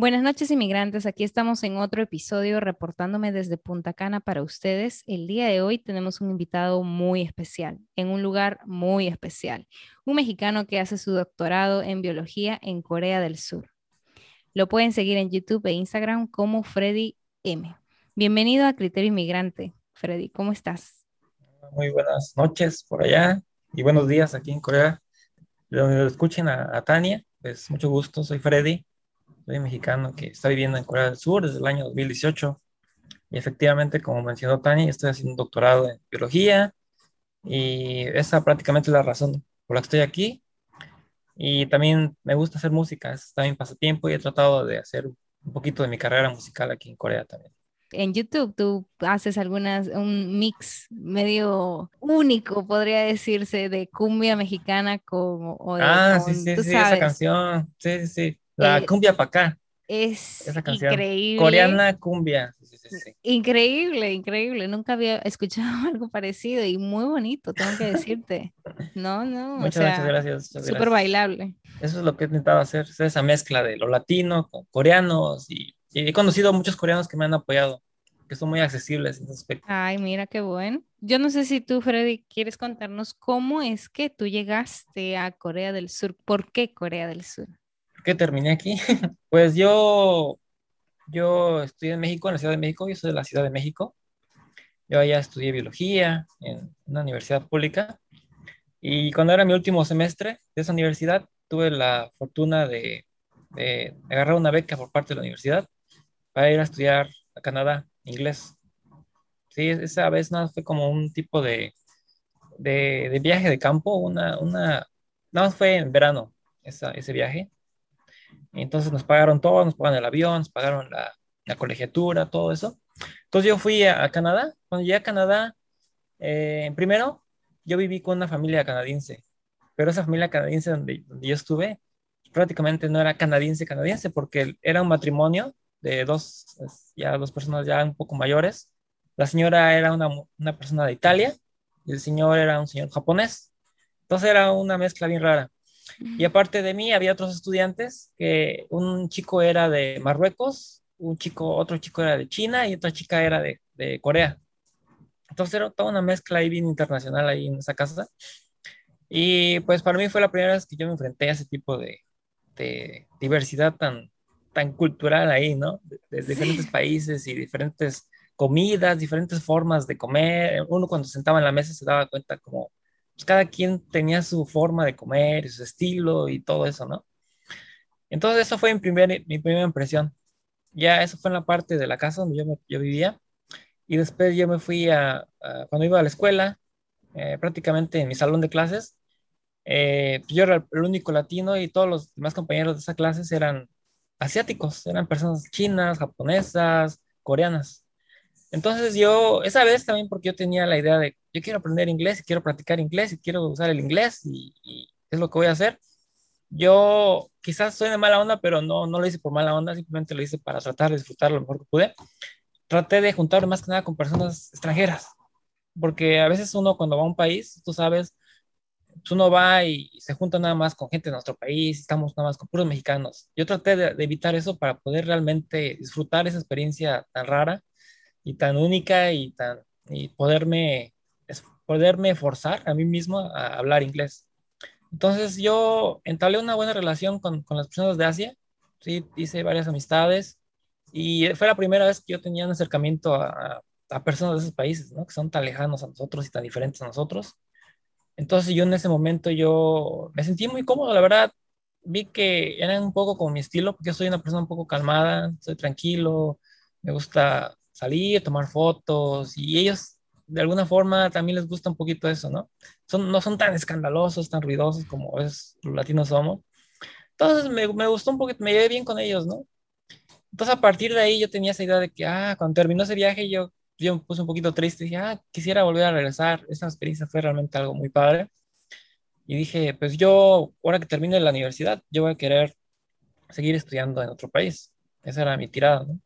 Buenas noches inmigrantes, aquí estamos en otro episodio reportándome desde Punta Cana para ustedes. El día de hoy tenemos un invitado muy especial, en un lugar muy especial, un mexicano que hace su doctorado en biología en Corea del Sur. Lo pueden seguir en YouTube e Instagram como Freddy M. Bienvenido a Criterio Inmigrante. Freddy, ¿cómo estás? Muy buenas noches por allá y buenos días aquí en Corea. Donde escuchen a, a Tania, pues mucho gusto, soy Freddy soy mexicano que está viviendo en Corea del Sur desde el año 2018. Y efectivamente, como mencionó Tani, estoy haciendo un doctorado en biología y esa prácticamente es la razón por la que estoy aquí. Y también me gusta hacer música, es también pasatiempo y he tratado de hacer un poquito de mi carrera musical aquí en Corea también. En YouTube tú haces algunas, un mix medio único, podría decirse, de cumbia mexicana como... ah, sí, sí, sí, esa canción, sí, sí, sí. La eh, cumbia para acá. Es increíble. Coreana cumbia. increíble, increíble. Nunca había escuchado algo parecido y muy bonito, tengo que decirte. No, no. Muchas, muchas gracias. Súper bailable. Eso es lo que he intentado hacer, esa mezcla de lo latino con coreanos y, y he conocido a muchos coreanos que me han apoyado que son muy accesibles en ese aspecto. Ay, mira qué bueno. Yo no sé si tú, Freddy, quieres contarnos cómo es que tú llegaste a Corea del Sur. ¿Por qué Corea del Sur? Qué terminé aquí? pues yo, yo estudié en México, en la Ciudad de México, yo soy de la Ciudad de México. Yo allá estudié biología en una universidad pública y cuando era mi último semestre de esa universidad tuve la fortuna de, de agarrar una beca por parte de la universidad para ir a estudiar a Canadá inglés. Sí, esa vez nada fue como un tipo de, de, de viaje de campo, una, una, nada más fue en verano esa, ese viaje entonces nos pagaron todo, nos pagaron el avión, nos pagaron la, colegiatura, todo eso. Entonces yo fui a, Canadá. Cuando llegué a Canadá, eh, primero yo viví con una familia canadiense, pero esa familia canadiense donde, donde yo estuve prácticamente no era canadiense canadiense porque era un matrimonio de dos, ya dos personas ya un poco mayores. La señora era una, una persona de Italia y el señor era un señor japonés. Entonces era una mezcla bien rara. Y aparte de mí había otros estudiantes, que un chico era de Marruecos, un chico, otro chico era de China y otra chica era de, de Corea. Entonces era toda una mezcla ahí bien internacional ahí en esa casa. Y pues para mí fue la primera vez que yo me enfrenté a ese tipo de, de diversidad tan, tan cultural ahí, ¿no? De, diferentes países y diferentes comidas, diferentes formas de comer. Uno cuando sentaba en la mesa se daba cuenta como pues, cada quien tenía su forma de comer y su estilo y todo eso, ¿no? Entonces, eso fue mi, primer, mi primera impresión. Ya eso fue en la parte de la casa donde yo, yo vivía. Y después yo me fui a, cuando iba a la escuela, eh, prácticamente en mi salón de clases, eh, yo era el único latino y todos los demás compañeros de esa clase eran asiáticos, eran personas chinas, japonesas, coreanas. Entonces yo, esa vez también porque yo tenía la idea de, yo quiero aprender inglés y quiero practicar inglés y quiero usar el inglés y, es lo que voy a hacer. Yo quizás soy de mala onda, pero no, no lo hice por mala onda, simplemente lo hice para tratar de disfrutar lo mejor que pude. Traté de juntar más que nada con personas extranjeras, porque a veces uno cuando va a un país, tú sabes, pues uno va y se junta nada más con gente de nuestro país, estamos nada más con puros mexicanos. Yo traté de, de evitar eso para poder realmente disfrutar esa experiencia tan rara y tan única y, tan, y poderme, poderme forzar a mí mismo a hablar inglés. Entonces yo entablé una buena relación con, con las personas de Asia, ¿sí? hice varias amistades y fue la primera vez que yo tenía un acercamiento a, a personas de esos países, ¿no? que son tan lejanos a nosotros y tan diferentes a nosotros. Entonces yo en ese momento yo me sentí muy cómodo, la verdad, vi que eran un poco como mi estilo, porque yo soy una persona un poco calmada, soy tranquilo, me gusta salir, tomar fotos y ellos de alguna forma también les gusta un poquito eso, ¿no? Son, no son tan escandalosos, tan ruidosos como los latinos somos. Entonces me, me gustó un poquito, me llevé bien con ellos, ¿no? Entonces a partir de ahí yo tenía esa idea de que, ah, cuando terminó ese viaje yo, yo me puse un poquito triste, dije, ah, quisiera volver a regresar, esa experiencia fue realmente algo muy padre. Y dije, pues yo, ahora que termine la universidad, yo voy a querer seguir estudiando en otro país. Esa era mi tirada, ¿no?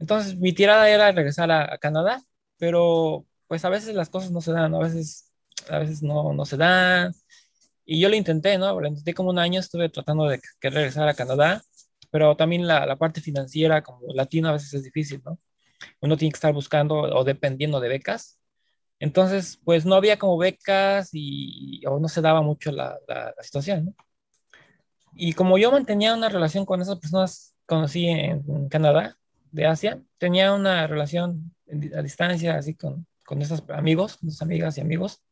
Entonces, mi tirada era regresar a, Canadá, pero pues a veces las cosas no se dan, a veces, a veces no, no se dan. Y yo lo intenté, ¿no? Lo intenté como un año, estuve tratando de que regresar a Canadá, pero también la, la, parte financiera como latino a veces es difícil, ¿no? Uno tiene que estar buscando o dependiendo de becas. Entonces, pues no había como becas y o no se daba mucho la, la, la situación, ¿no? Y como yo mantenía una relación con esas personas conocí en, Canadá, de Asia, tenía una relación a distancia, así con, con esos amigos, con esas amigas y amigos,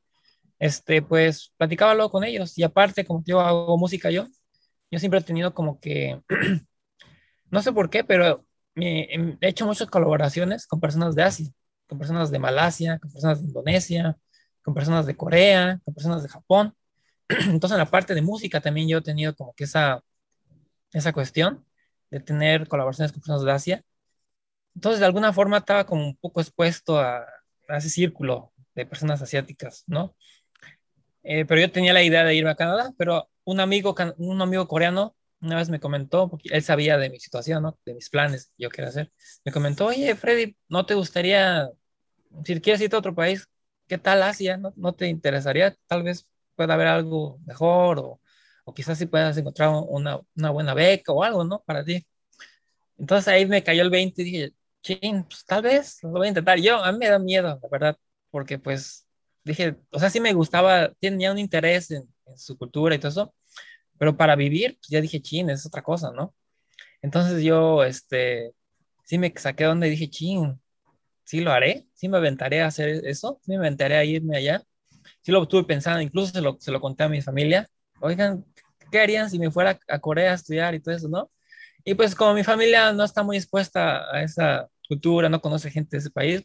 este, pues platicaba luego con ellos. Y aparte, como yo hago música yo, yo siempre he tenido como que, no sé por qué, pero me, he hecho muchas colaboraciones con personas de Asia, con personas de Malasia, con personas de Indonesia, con personas de Corea, con personas de Japón. Entonces, en la parte de música también yo he tenido como que esa, esa cuestión de tener colaboraciones con personas de Asia. Entonces, de alguna forma estaba como un poco expuesto a, ese círculo de personas asiáticas, ¿no? Eh, pero yo tenía la idea de irme a Canadá, pero un amigo, un amigo coreano una vez me comentó, porque él sabía de mi situación, ¿no? De mis planes yo quería hacer. Me comentó, oye, Freddy, ¿no te gustaría, si quieres irte a otro país, qué tal Asia? ¿No, no te interesaría? Tal vez pueda haber algo mejor o, o quizás si puedas encontrar una, una, buena beca o algo, ¿no? Para ti. Entonces ahí me cayó el 20 y dije, ching, pues tal vez lo voy a intentar. Yo, a mí me da miedo, la verdad, porque pues dije, o sea, sí me gustaba, tenía un interés en, en su cultura y todo eso, pero para vivir, pues ya dije, chin, es otra cosa, ¿no? Entonces yo, este, sí me saqué donde dije, chin, sí lo haré, sí me aventaré a hacer eso, sí me aventaré a irme allá sí lo estuve pensando, incluso se lo, se lo conté a mi familia, oigan, ¿qué harían si me fuera a Corea a estudiar y todo eso, no? Y pues como mi familia no está muy expuesta a esa cultura, no conoce gente de ese país,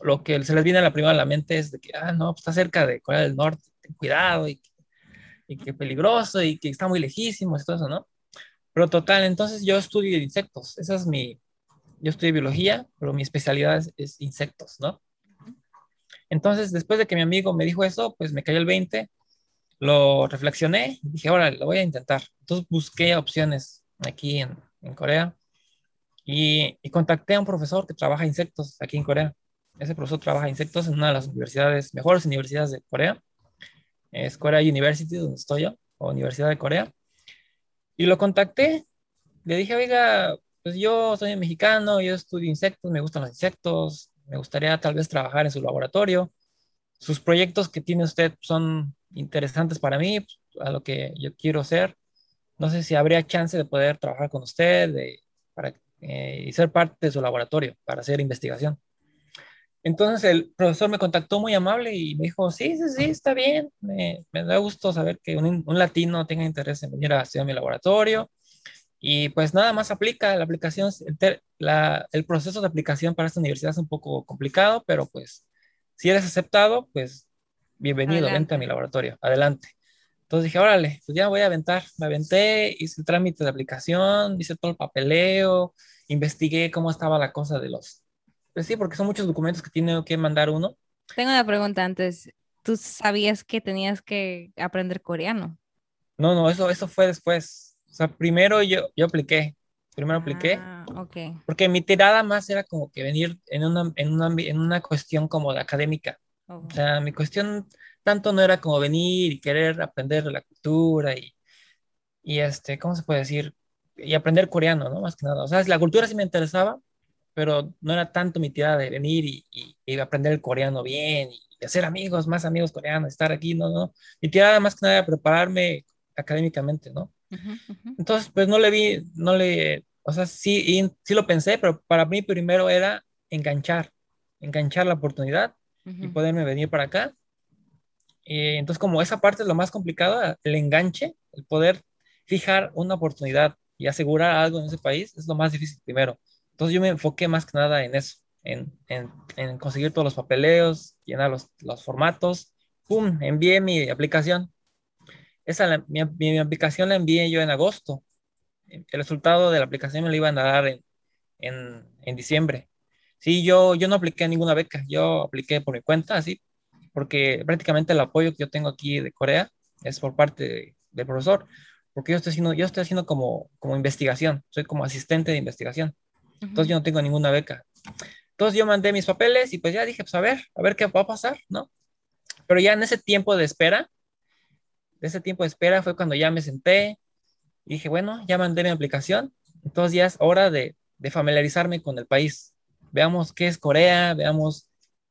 lo que se les viene a la primera a la mente es de que, ah, no, pues está cerca de Corea del Norte, ten cuidado y, y que peligroso y que está muy lejísimo y todo eso, ¿no? Pero total, entonces yo estudio insectos, esa es mi, yo estudio biología, pero mi especialidad es, es insectos, ¿no? Entonces, después de que mi amigo me dijo eso, pues me cayó el 20, lo reflexioné y dije, ahora lo voy a intentar. Entonces busqué opciones aquí en, en Corea y, y, contacté a un profesor que trabaja insectos aquí en Corea. Ese profesor trabaja insectos en una de las universidades, mejores universidades de Corea. Es Korea University, donde estoy yo, o Universidad de Corea. Y lo contacté. Le dije, oiga, pues yo soy mexicano, yo estudio insectos, me gustan los insectos, me gustaría tal vez trabajar en su laboratorio. Sus proyectos que tiene usted son interesantes para mí, a lo que yo quiero hacer. No sé si habría chance de poder trabajar con usted para, eh, y ser parte de su laboratorio para hacer investigación. Entonces el profesor me contactó muy amable y me dijo, sí, sí, sí, está bien, me, me da gusto saber que un, un, latino tenga interés en venir a estudiar mi laboratorio. Y pues nada más aplica la aplicación, el, la, el, proceso de aplicación para esta universidad es un poco complicado, pero pues si eres aceptado, pues bienvenido, adelante. vente a mi laboratorio, adelante. Entonces dije, órale, pues ya voy a aventar. Me aventé, hice el trámite de aplicación, hice todo el papeleo, investigué cómo estaba la cosa de los... Pues sí, porque son muchos documentos que tiene que mandar uno. Tengo una pregunta antes. ¿Tú sabías que tenías que aprender coreano? No, no, eso, eso fue después o sea, primero yo, yo apliqué, primero apliqué, ah, okay. porque mi tirada más era como que venir en una, en una, en una cuestión como de académica. Oh. O sea, mi cuestión tanto no era como venir y querer aprender de la cultura y, y este, ¿cómo se puede decir? Y aprender coreano, ¿no? Más que nada. O sea, la cultura sí me interesaba, pero no era tanto mi tirada de venir y, y, y aprender el coreano bien y hacer amigos, más amigos coreanos, estar aquí, no, no. Mi tirada más que nada era prepararme académicamente, ¿no? Entonces, pues no le vi, no le, o sea, sí, sí lo pensé, pero para mí primero era enganchar, enganchar la oportunidad y poderme venir para acá. Y entonces, como esa parte es lo más complicado, el enganche, el poder fijar una oportunidad y asegurar algo en ese país es lo más difícil primero. Entonces yo me enfoqué más que nada en eso, en, en, conseguir todos los papeleos, llenar los, los, formatos, ¡pum! Envié mi aplicación. Esa, mi, mi, aplicación la envié yo en agosto. El resultado de la aplicación me lo iban a dar en, en, en diciembre. Sí, yo, yo no apliqué ninguna beca, yo apliqué por mi cuenta, así, porque prácticamente el apoyo que yo tengo aquí de Corea es por parte del profesor, porque yo estoy haciendo, yo estoy haciendo como, como investigación, soy como asistente de investigación, entonces yo no tengo ninguna beca. Entonces yo mandé mis papeles y pues ya dije, pues a ver, a ver qué va a pasar, ¿no? Pero ya en ese tiempo de espera, de ese tiempo de espera fue cuando ya me senté y dije, bueno, ya mandé mi aplicación, entonces ya es hora de, de familiarizarme con el país. Veamos qué es Corea, veamos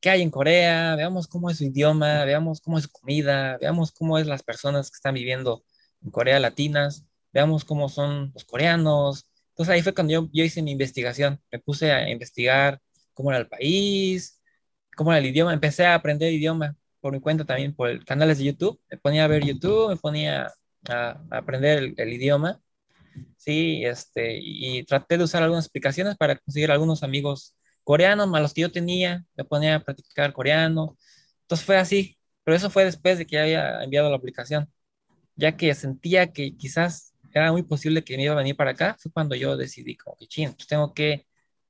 qué hay en Corea, veamos cómo es su idioma, veamos cómo es su comida, veamos cómo es las personas que están viviendo en Corea latinas, veamos cómo son los coreanos. Entonces ahí fue cuando yo, yo hice mi investigación, me puse a investigar cómo era el país, cómo era el idioma, empecé a aprender idioma por mi cuenta también, por canales de YouTube, me ponía a ver YouTube, me ponía a, aprender el, idioma, sí, este, y, traté de usar algunas explicaciones para conseguir algunos amigos coreanos, más los que yo tenía, me ponía a practicar coreano, entonces fue así, pero eso fue después de que había enviado la aplicación, ya que sentía que quizás era muy posible que me iba a venir para acá, fue cuando yo decidí como que, ching, pues tengo que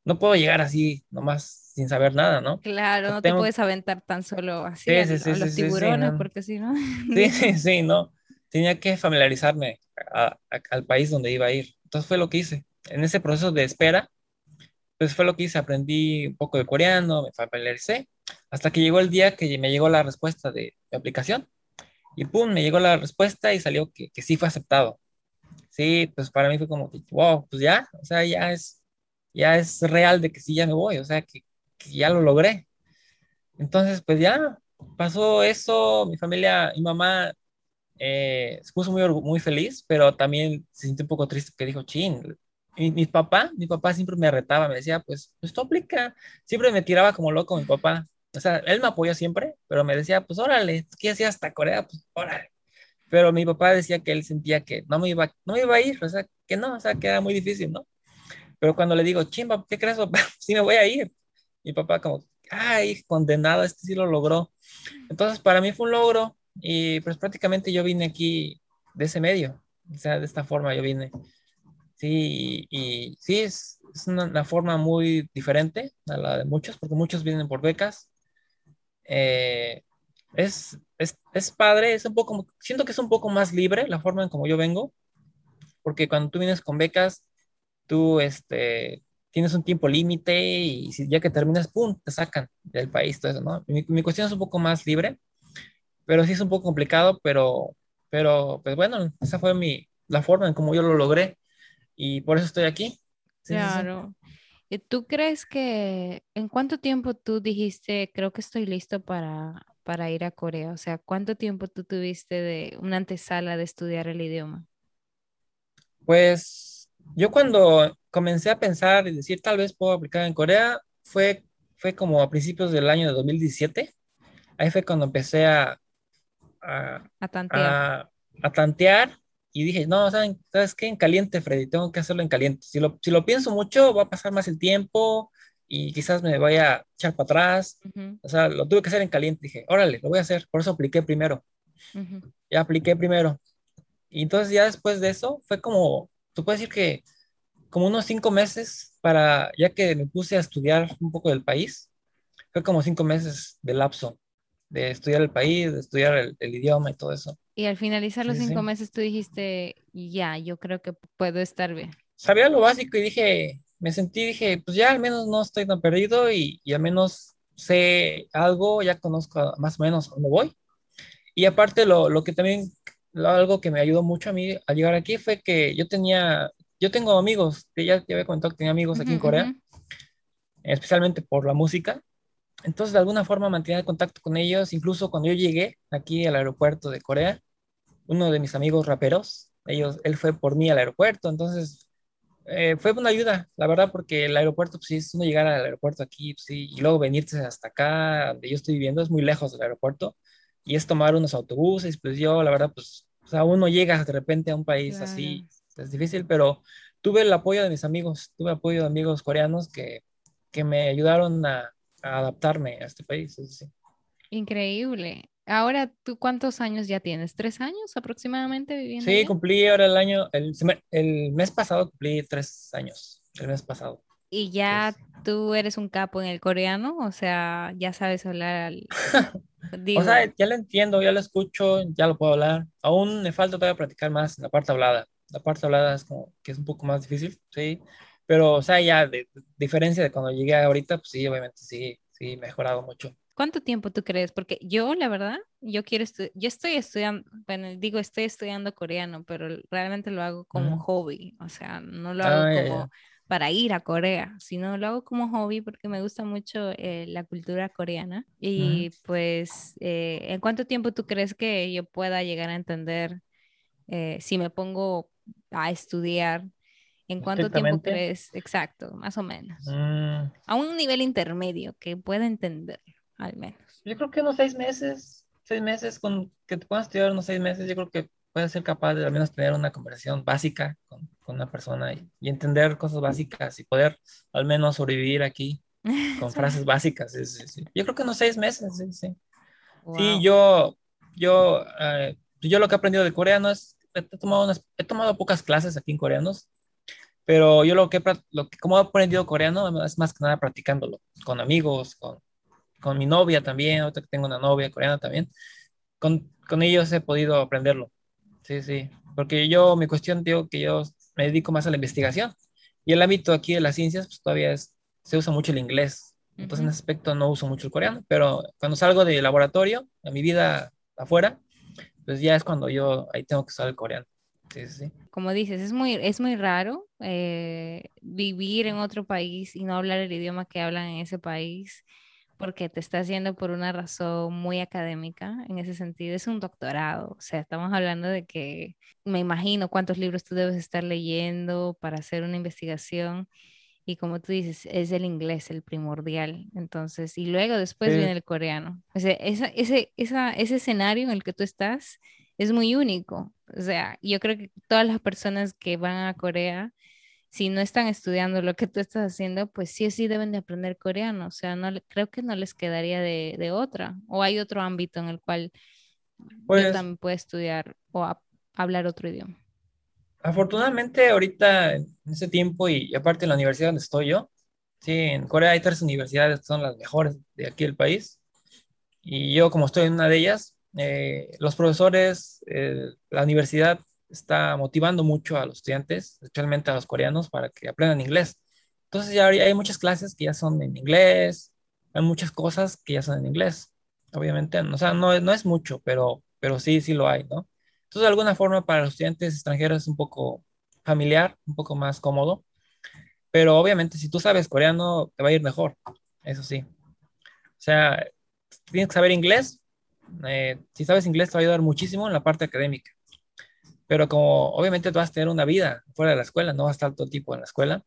no puedo llegar así nomás sin saber nada, ¿no? Claro, no te puedes aventar tan solo así a, los tiburones, porque si no. Sí, sí, no. Tenía que familiarizarme al país donde iba a ir. Entonces fue lo que hice. En ese proceso de espera, pues fue lo que hice. Aprendí un poco de coreano, me familiaricé, hasta que llegó el día que me llegó la respuesta de, aplicación. Y pum, me llegó la respuesta y salió que, que sí fue aceptado. Sí, pues para mí fue como que, wow, pues ya, o sea, ya es ya es real de que sí, ya me voy, o sea, que, ya lo logré. Entonces, pues ya pasó eso, mi familia, mi mamá eh, se puso muy, muy feliz, pero también se sintió un poco triste que dijo, chin, mi, papá, mi papá siempre me retaba, me decía, pues, pues tú aplica, siempre me tiraba como loco mi papá, o sea, él me apoyó siempre, pero me decía, pues órale, ¿qué hacías hasta Corea? Pues órale. Pero mi papá decía que él sentía que no me iba, no me iba a ir, o sea, que no, o sea, que era muy difícil, ¿no? Pero cuando le digo, chimba, ¿qué crees? sí me voy a ir. Mi papá como, ay, condenado, este sí lo logró. Entonces, para mí fue un logro y pues prácticamente yo vine aquí de ese medio, o sea, de esta forma yo vine. Sí, y, sí, es, es una, forma muy diferente a la de muchos, porque muchos vienen por becas. Eh, es, es, es, padre, es un poco, siento que es un poco más libre la forma en como yo vengo, porque cuando tú vienes con becas, tú este, tienes un tiempo límite y si ya que terminas, ¡pum!, te sacan del país, todo eso, ¿no? Mi, mi, cuestión es un poco más libre, pero sí es un poco complicado, pero, pero pues bueno, esa fue mi, la forma en cómo yo lo logré y por eso estoy aquí. claro. ¿Y ¿Tú crees que en cuánto tiempo tú dijiste, creo que estoy listo para, para ir a Corea? O sea, ¿cuánto tiempo tú tuviste de una antesala de estudiar el idioma? Pues yo cuando comencé a pensar y decir tal vez puedo aplicar en Corea, fue, fue como a principios del año de 2017. Ahí fue cuando empecé a, a, a tantear. A, tantear y dije, no, ¿saben, ¿sabes qué? En caliente, Freddy, tengo que hacerlo en caliente. Si lo, si lo pienso mucho, va a pasar más el tiempo y quizás me vaya a echar para atrás. O sea, lo tuve que hacer en caliente. Dije, órale, lo voy a hacer. Por eso apliqué primero. Ya apliqué primero. Y entonces ya después de eso fue como tú puedes decir que como unos cinco meses para, ya que me puse a estudiar un poco del país, fue como cinco meses de lapso de estudiar el país, de estudiar el, idioma y todo eso. Y al finalizar los cinco meses tú dijiste, ya, yo creo que puedo estar bien. Sabía lo básico y dije, me sentí, dije, pues ya al menos no estoy tan perdido y, y al menos sé algo, ya conozco más o menos dónde voy. Y aparte lo, lo que también algo que me ayudó mucho a mí a llegar aquí fue que yo tenía, yo tengo amigos, que ya te había contado que tenía amigos aquí en Corea, especialmente por la música. Entonces, de alguna forma mantenía el contacto con ellos, incluso cuando yo llegué aquí al aeropuerto de Corea, uno de mis amigos raperos, ellos, él fue por mí al aeropuerto, entonces eh, fue una ayuda, la verdad, porque el aeropuerto, pues sí, es uno llegar al aeropuerto aquí, pues, sí, y luego venirse hasta acá, donde yo estoy viviendo, es muy lejos del aeropuerto, y es tomar unos autobuses, pues yo, la verdad, pues, o sea, uno llega de repente a un país así, es difícil, pero tuve el apoyo de mis amigos, tuve apoyo de amigos coreanos que, que me ayudaron a, a adaptarme a este país. Sí. Increíble. Ahora, ¿tú cuántos años ya tienes? ¿Tres años aproximadamente viviendo? Sí, cumplí ahora el año, el, el, mes pasado cumplí tres años, el mes pasado. ¿Y ya tú eres un capo en el coreano? O sea, ya sabes hablar. o sea, ya lo entiendo, ya lo escucho, ya lo puedo hablar. Aún me falta todavía practicar más la parte hablada. La parte hablada es como que es un poco más difícil, sí. Pero, o sea, ya de, diferencia de cuando llegué ahorita, pues sí, obviamente sí, sí, mejorado mucho. ¿Cuánto tiempo tú crees? Porque yo, la verdad, yo quiero yo estoy estudiando, bueno, digo, estoy estudiando coreano, pero realmente lo hago como hobby, o sea, no lo hago ah, como para ir a Corea, sino lo hago como hobby porque me gusta mucho eh, la cultura coreana. Y pues, eh, ¿en cuánto tiempo tú crees que yo pueda llegar a entender eh, si me pongo a estudiar? ¿En cuánto tiempo crees? Exacto, más o menos. Mm. A un nivel intermedio que pueda entender al menos. Yo creo que unos seis meses, seis meses, con que te puedas estudiar unos seis meses, yo creo que puedes ser capaz de al menos tener una conversación básica con, con una persona y, entender cosas básicas y poder al menos sobrevivir aquí con frases básicas. Yo creo que unos seis meses, sí, sí. Sí, yo, yo, eh, yo lo que he aprendido de coreano es, he tomado, he tomado pocas clases aquí en coreanos, pero yo lo que, lo que, como he aprendido coreano es más que nada practicándolo con amigos, con, con mi novia también, ahorita que tengo una novia coreana también, con, con ellos he podido aprenderlo. Sí, sí, porque yo, mi cuestión, digo que yo me dedico más a la investigación y el ámbito aquí de las ciencias, pues todavía es, se usa mucho el inglés. Entonces, en ese aspecto no uso mucho el coreano, pero cuando salgo del laboratorio, a mi vida afuera, pues ya es cuando yo ahí tengo que usar el coreano. Sí, sí. Como dices, es muy, es muy raro eh, vivir en otro país y no hablar el idioma que hablan en ese país porque te está haciendo por una razón muy académica en ese sentido. Es un doctorado, o sea, estamos hablando de que me imagino cuántos libros tú debes estar leyendo para hacer una investigación. Y como tú dices, es el inglés el primordial. Entonces, y luego después viene el coreano. O sea, ese, ese, ese escenario en el que tú estás es muy único. O sea, yo creo que todas las personas que van a Corea si no están estudiando lo que tú estás haciendo, pues sí o sí deben de aprender coreano. O sea, no creo que no les quedaría de, otra. O hay otro ámbito en el cual pues, también puedo estudiar o hablar otro idioma. Afortunadamente, ahorita en ese tiempo y, aparte en la universidad donde estoy yo, sí, en Corea hay tres universidades que son las mejores de aquí del país. Y yo, como estoy en una de ellas, eh, los profesores, eh, la universidad está motivando mucho a los estudiantes, especialmente a los coreanos, para que aprendan inglés. Entonces ya hay muchas clases que ya son en inglés, hay muchas cosas que ya son en inglés, obviamente, o sea, no, es mucho, pero, pero sí, sí lo hay, ¿no? Entonces, de alguna forma, para los estudiantes extranjeros es un poco familiar, un poco más cómodo, pero obviamente si tú sabes coreano, te va a ir mejor, eso sí. O sea, tienes que saber inglés, eh, si sabes inglés te va a ayudar muchísimo en la parte académica pero como obviamente tú vas a tener una vida fuera de la escuela, no vas a estar todo tipo en la escuela,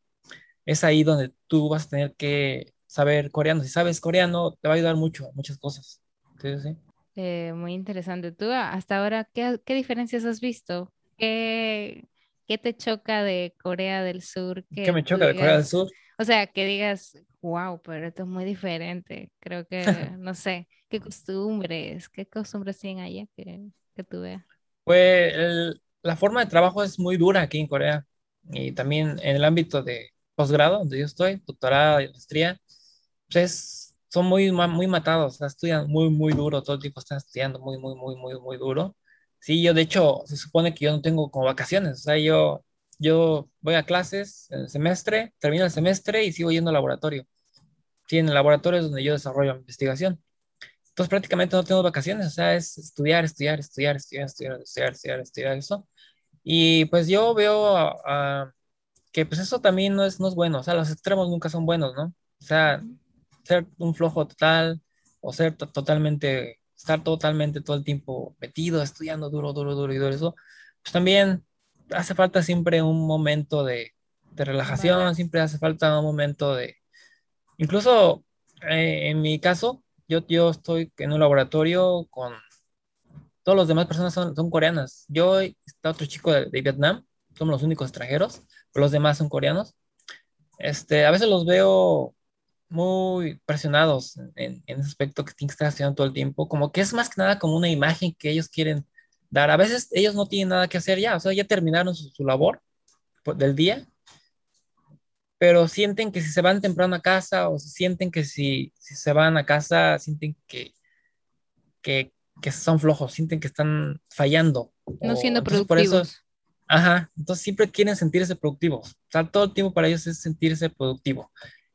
es ahí donde tú vas a tener que saber coreano. Si sabes coreano, te va a ayudar mucho, muchas cosas. Sí, sí. Eh, muy interesante. ¿Tú hasta ahora qué, qué diferencias has visto? ¿Qué, ¿Qué, te choca de Corea del Sur? ¿Qué me choca de Corea del Sur? O sea, que digas, wow, pero esto es muy diferente. Creo que, no sé, qué costumbres, qué costumbres tienen allá que, que tú veas. Pues el, la forma de trabajo es muy dura aquí en Corea y también en el ámbito de posgrado, donde yo estoy, doctorado y maestría, pues son muy, muy matados, estudian muy, muy duro, todo el tiempo están estudiando muy, muy, muy, muy, muy duro. Sí, yo de hecho, se supone que yo no tengo como vacaciones, o sea, yo, yo voy a clases en el semestre, termino el semestre y sigo yendo al laboratorio. Sí, en el laboratorio es donde yo desarrollo investigación. Entonces prácticamente no tengo vacaciones, o sea, es estudiar, estudiar, estudiar, estudiar, estudiar, estudiar, estudiar, estudiar eso. Y pues yo veo que pues eso también no es, no es bueno, o sea, los extremos nunca son buenos, ¿no? O sea, ser un flojo total o ser totalmente, estar totalmente todo el tiempo metido, estudiando duro, duro, duro y duro, eso, pues también hace falta siempre un momento de, de relajación, siempre hace falta un momento de, incluso eh, en mi caso, yo, yo estoy en un laboratorio con todos los demás personas son, son coreanas. Yo está otro chico de, Vietnam, somos los únicos extranjeros, pero los demás son coreanos. Este, a veces los veo muy presionados en, en, ese aspecto que tienen que estar estudiando todo el tiempo, como que es más que nada como una imagen que ellos quieren dar. A veces ellos no tienen nada que hacer ya, o sea, ya terminaron su, labor del día, pero sienten que si se van temprano a casa o sienten que si, si se van a casa, sienten que, que, que, son flojos, sienten que están fallando. No siendo productivos. ajá, entonces siempre quieren sentirse productivos. O sea, todo el tiempo para ellos es sentirse productivo.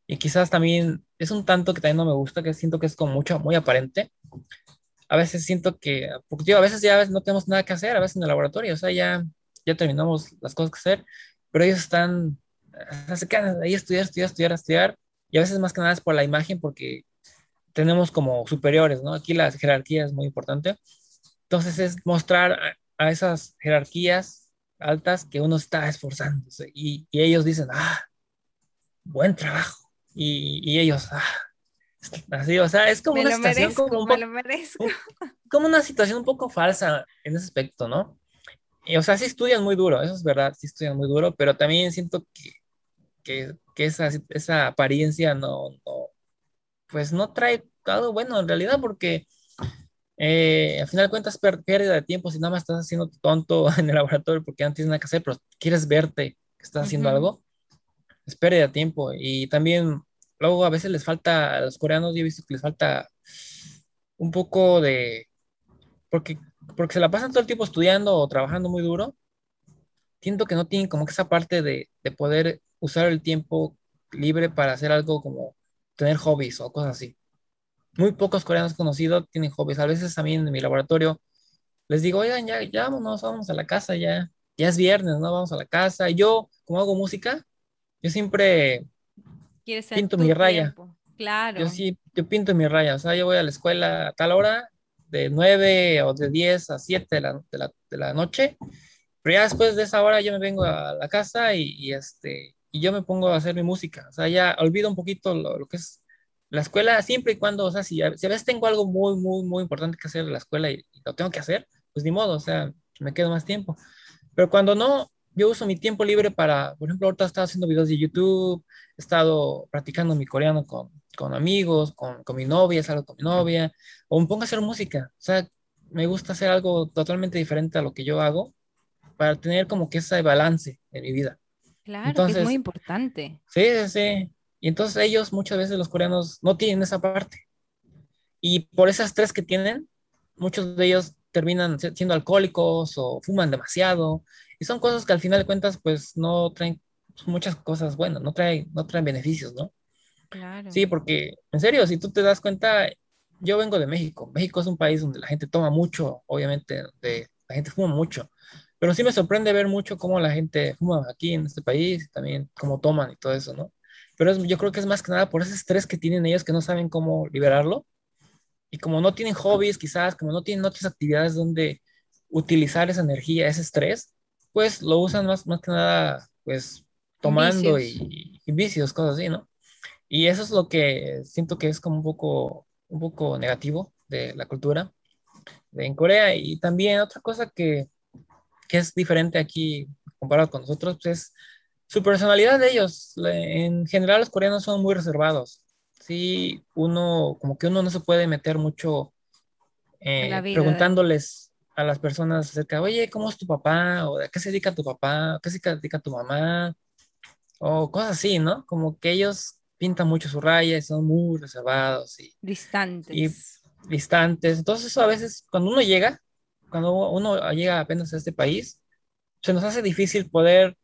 Y quizás también es un tanto que también no me gusta, que siento que es como mucho, muy aparente. A veces siento que, porque a veces ya no tenemos nada que hacer, a veces en el laboratorio, o sea, ya, ya terminamos las cosas que hacer, pero ellos están, se quedan ahí a estudiar, estudiar, estudiar, estudiar, y a veces más que nada es por la imagen, porque tenemos como superiores, ¿no? Aquí la jerarquía es muy importante. Entonces es mostrar a, a esas jerarquías altas que uno está esforzándose y, y ellos dicen, ah, buen trabajo y, ellos, ah, así, o sea, es como una situación como, como una situación un poco falsa en ese aspecto, ¿no? Y, o sea, sí estudian muy duro, eso es verdad, sí estudian muy duro, pero también siento que, que, que esa, esa apariencia no, no, pues no trae algo bueno en realidad, porque eh, al final de cuentas pérdida de tiempo si nada más estás haciendo tonto en el laboratorio porque no tienes nada que hacer, pero quieres verte que estás haciendo algo, es pérdida de tiempo. Y también, luego a veces les falta, a los coreanos yo he visto que les falta un poco de, porque, porque se la pasan todo el tiempo estudiando o trabajando muy duro, siento que no tienen como que esa parte de, de poder usar el tiempo libre para hacer algo como tener hobbies o cosas así. Muy pocos coreanos conocidos tienen hobbies. A veces también en mi laboratorio les digo, oigan, ya, ya vámonos, vamos a la casa, ya, ya es viernes, ¿no? Vamos a la casa. Y yo, como hago música, yo siempre pinto mi raya. Claro. Yo sí, yo pinto mi raya. O sea, yo voy a la escuela a tal hora, de 9 o de 10 a 7 de la, de la, de la noche. Pero ya después de esa hora yo me vengo a la casa y, este, y yo me pongo a hacer mi música. O sea, ya olvido un poquito lo, que es la escuela, siempre y cuando, o sea, si a, si a, veces tengo algo muy, muy, muy importante que hacer en la escuela y, y, lo tengo que hacer, pues ni modo, o sea, me quedo más tiempo. Pero cuando no, yo uso mi tiempo libre para, por ejemplo, ahorita he estado haciendo videos de YouTube, he estado practicando mi coreano con, con amigos, con, con, mi novia, salgo con mi novia, o me pongo a hacer música. O sea, me gusta hacer algo totalmente diferente a lo que yo hago para tener como que ese balance en mi vida. Claro, que es muy importante. Sí, sí, sí. Y entonces ellos, muchas veces los coreanos, no tienen esa parte. Y por esas tres que tienen, muchos de ellos terminan siendo alcohólicos o fuman demasiado y son cosas que al final de cuentas, pues no traen muchas cosas buenas, no traen, no traen beneficios, ¿no? Claro. Sí, porque en serio, si tú te das cuenta, yo vengo de México. México es un país donde la gente toma mucho, obviamente, donde la gente fuma mucho. Pero sí me sorprende ver mucho cómo la gente fuma aquí en este país, también cómo toman y todo eso, ¿no? Pero yo creo que es más que nada por ese estrés que tienen ellos que no saben cómo liberarlo. Y como no tienen hobbies, quizás, como no tienen otras actividades donde utilizar esa energía, ese estrés, pues lo usan más, más que nada, pues tomando Y, vicios, cosas así, ¿no? Y eso es lo que siento que es como un poco, un poco negativo de la cultura de, en Corea. Y también otra cosa que, que es diferente aquí comparado con nosotros, pues es su personalidad de ellos. En general los coreanos son muy reservados. Sí, uno, como que uno no se puede meter mucho eh, preguntándoles a las personas acerca, oye, ¿cómo es tu papá? ¿O de qué se dedica tu papá? ¿Qué se dedica tu mamá? O cosas así, ¿no? Como que ellos pintan mucho su raya y son muy reservados y distantes. Y distantes. Entonces eso a veces, cuando uno llega, cuando uno llega apenas a este país, se nos hace difícil poder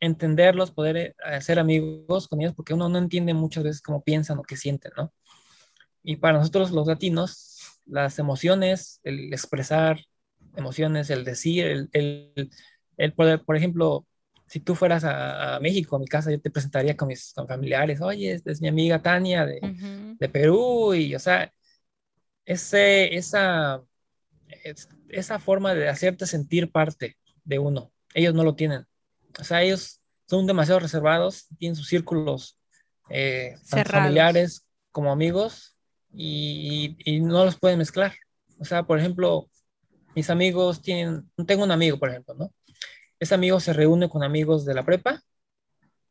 entenderlos, poder eh, hacer amigos con ellos, porque uno no entiende muchas veces cómo piensan o qué sienten, ¿no? Y para nosotros los latinos, las emociones, el expresar emociones, el decir, el, el, el poder, por ejemplo, si tú fueras a, México, a mi casa, yo te presentaría con mis familiares, oye, esta es mi amiga Tania de, de Perú, y o sea, ese, esa, esa forma de hacerte sentir parte de uno, ellos no lo tienen. O sea, ellos son demasiado reservados, tienen sus círculos eh, familiares como amigos, y, no los pueden mezclar. O sea, por ejemplo, mis amigos tienen, tengo un amigo, por ejemplo, ¿no? Ese amigo se reúne con amigos de la prepa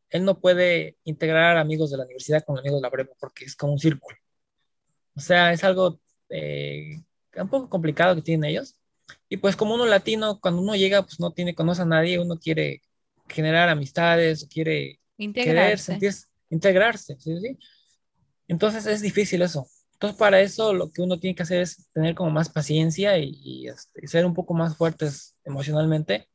él no puede integrar amigos de la universidad con amigos de la prepa porque es como un círculo. O sea, es algo eh, un poco complicado que tienen ellos. Y pues como uno latino, cuando uno llega, pues no tiene, conoce a nadie, uno quiere generar amistades, quiere integrarse. integrarse, ¿sí, sí? Entonces es difícil eso. Entonces para eso lo que uno tiene que hacer es tener como más paciencia y, este, ser un poco más fuertes emocionalmente.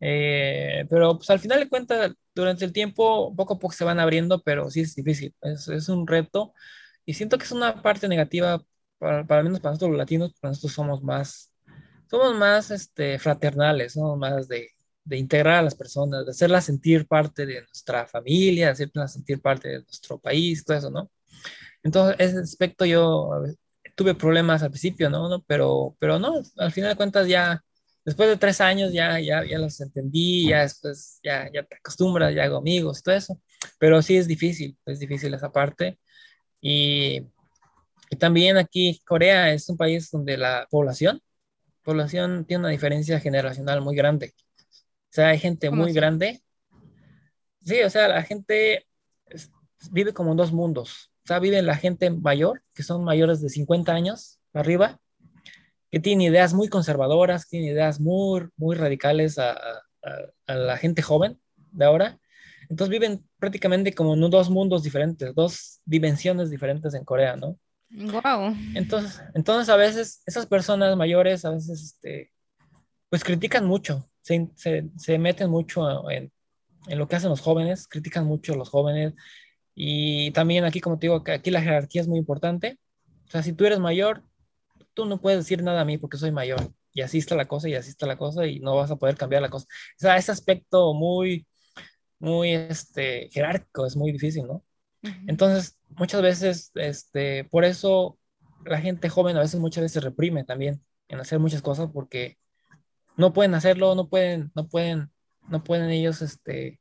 Eh, pero pues al final de cuentas, durante el tiempo, poco a poco se van abriendo, pero sí es difícil, es, es un reto. Y siento que es una parte negativa, para, para menos para nosotros los latinos, para nosotros somos más, somos más este, fraternales, somos más de, de integrar a las personas, de hacerlas sentir parte de nuestra familia, de hacerlas sentir parte de nuestro país, todo eso, ¿no? Entonces, ese aspecto yo tuve problemas al principio, ¿no? ¿no? Pero, pero no, al final de cuentas ya, después de tres años ya, ya, ya los entendí, ya después ya, ya te acostumbras, ya hago amigos, todo eso. Pero sí es difícil, es difícil esa parte. Y, y también aquí Corea es un país donde la población, población tiene una diferencia generacional muy grande. O sea, hay gente muy grande. Sí, o sea, la gente vive como en dos mundos. O sea, vive la gente mayor, que son mayores de 50 años arriba, que tienen ideas muy conservadoras, tienen ideas muy, muy radicales a, a, a la gente joven de ahora. Entonces viven prácticamente como en dos mundos diferentes, dos dimensiones diferentes en Corea, ¿no? Wow. Entonces, entonces a veces esas personas mayores a veces este, pues critican mucho, se, se, se meten mucho en, en, lo que hacen los jóvenes, critican mucho a los jóvenes y también aquí, como te digo, aquí la jerarquía es muy importante. O sea, si tú eres mayor, tú no puedes decir nada a mí porque soy mayor. Y así está la cosa y así está la cosa y no vas a poder cambiar la cosa. O sea, ese aspecto muy, muy este, jerárquico es muy difícil, ¿no? Entonces, muchas veces, este, por eso la gente joven a veces muchas veces reprime también en hacer muchas cosas porque no pueden hacerlo, no pueden, no pueden, no pueden ellos, este,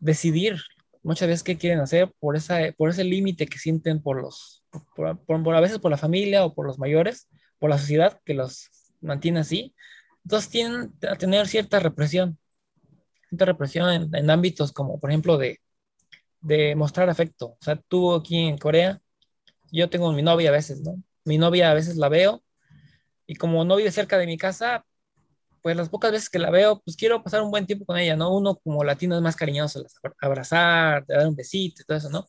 decidir muchas veces qué quieren hacer por, esa, por ese límite que sienten por los, por, por, a veces por la familia o por los mayores, por la sociedad que los mantiene así. Entonces tienen a tener cierta represión, cierta represión en, en ámbitos como, por ejemplo, de, de mostrar afecto. O sea, tú aquí en Corea, yo tengo mi novia a veces, ¿no? Mi novia a veces la veo y como no vive cerca de mi casa, pues las pocas veces que la veo, pues quiero pasar un buen tiempo con ella, ¿no? Uno como latino es más cariñoso, abrazar, dar un besito y todo eso, ¿no?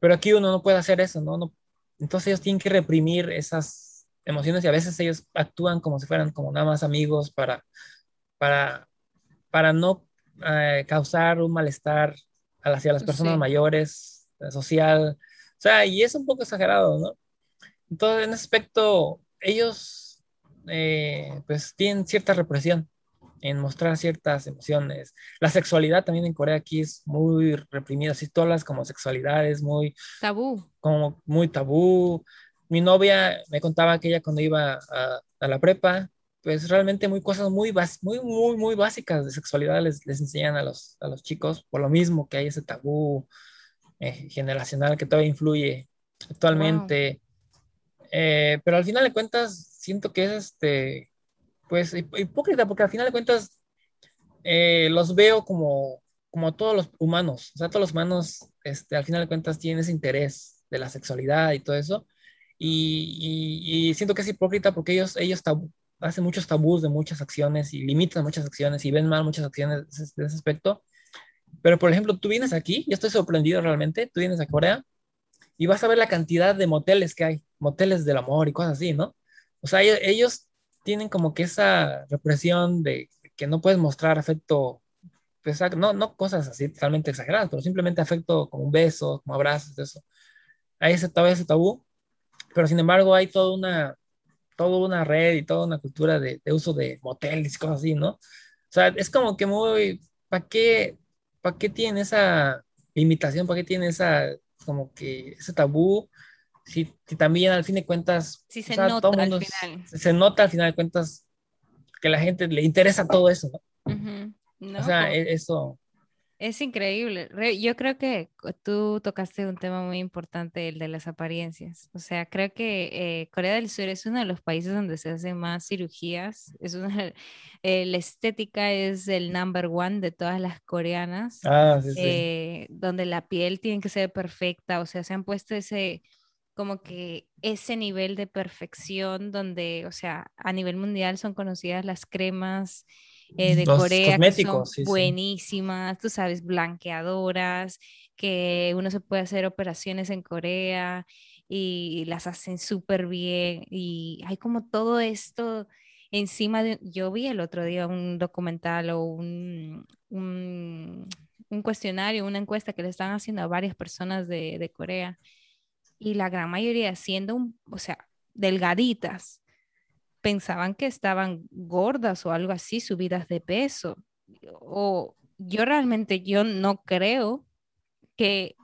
Pero aquí uno no puede hacer eso, ¿no? no entonces ellos tienen que reprimir esas emociones y a veces ellos actúan como si fueran como nada más amigos para, para, para no eh, causar un malestar hacia las personas sí. mayores, social. O sea, y es un poco exagerado, ¿no? Entonces, en ese aspecto, ellos eh, pues tienen cierta represión en mostrar ciertas emociones. La sexualidad también en Corea aquí es muy reprimida, así todas las como sexualidades muy tabú. Como muy tabú. Mi novia me contaba que ella cuando iba a, a la prepa, pues realmente muy cosas muy, muy, muy, muy básicas de sexualidad les, les enseñan a los, a los chicos, por lo mismo que hay ese tabú eh, generacional que todavía influye actualmente. Wow. Eh, pero al final de cuentas, siento que es este, pues hipócrita, porque al final de cuentas eh, los veo como, como todos los humanos, o sea, todos los humanos, este, al final de cuentas, tienen ese interés de la sexualidad y todo eso. Y, y, y siento que es hipócrita porque ellos, ellos tabú, hacen muchos tabús de muchas acciones y limitan muchas acciones y ven mal muchas acciones de ese aspecto. Pero, por ejemplo, tú vienes aquí, yo estoy sorprendido realmente, tú vienes a Corea y vas a ver la cantidad de moteles que hay, moteles del amor y cosas así, ¿no? O sea, ellos tienen como que esa represión de que no puedes mostrar afecto, pues, no, no cosas así totalmente exageradas, pero simplemente afecto como un beso, como abrazos, eso. Hay ese, ese tabú, pero sin embargo hay toda una, toda una red y toda una cultura de, de, uso de moteles y cosas así, ¿no? O sea, es como que muy, ¿para qué, para qué tienen esa limitación? ¿Para qué tienen esa, como que, ese tabú? Si, si también al fin de cuentas, sí, se, sea, nota al final. Se, se, nota al final de cuentas que la gente le interesa todo eso, ¿no? Uh -huh. no o sea, pues. eso, Es increíble. Yo creo que tú tocaste un tema muy importante, el de las apariencias. O sea, creo que eh, Corea del Sur es uno de los países donde se hacen más cirugías. Es una, eh, la estética es el number one de todas las coreanas. Ah, sí, sí. Eh, donde la piel tiene que ser perfecta. O sea, se han puesto ese como que ese nivel de perfección donde, o sea, a nivel mundial son conocidas las cremas eh, de Corea que son buenísimas, tú sabes, blanqueadoras, que uno se puede hacer operaciones en Corea y las hacen súper bien y hay como todo esto encima de... Yo vi el otro día un documental o un, un, cuestionario, una encuesta que le están haciendo a varias personas de, de Corea y la gran mayoría siendo, un, o sea, delgaditas, pensaban que estaban gordas o algo así, subidas de peso. O yo realmente yo no creo que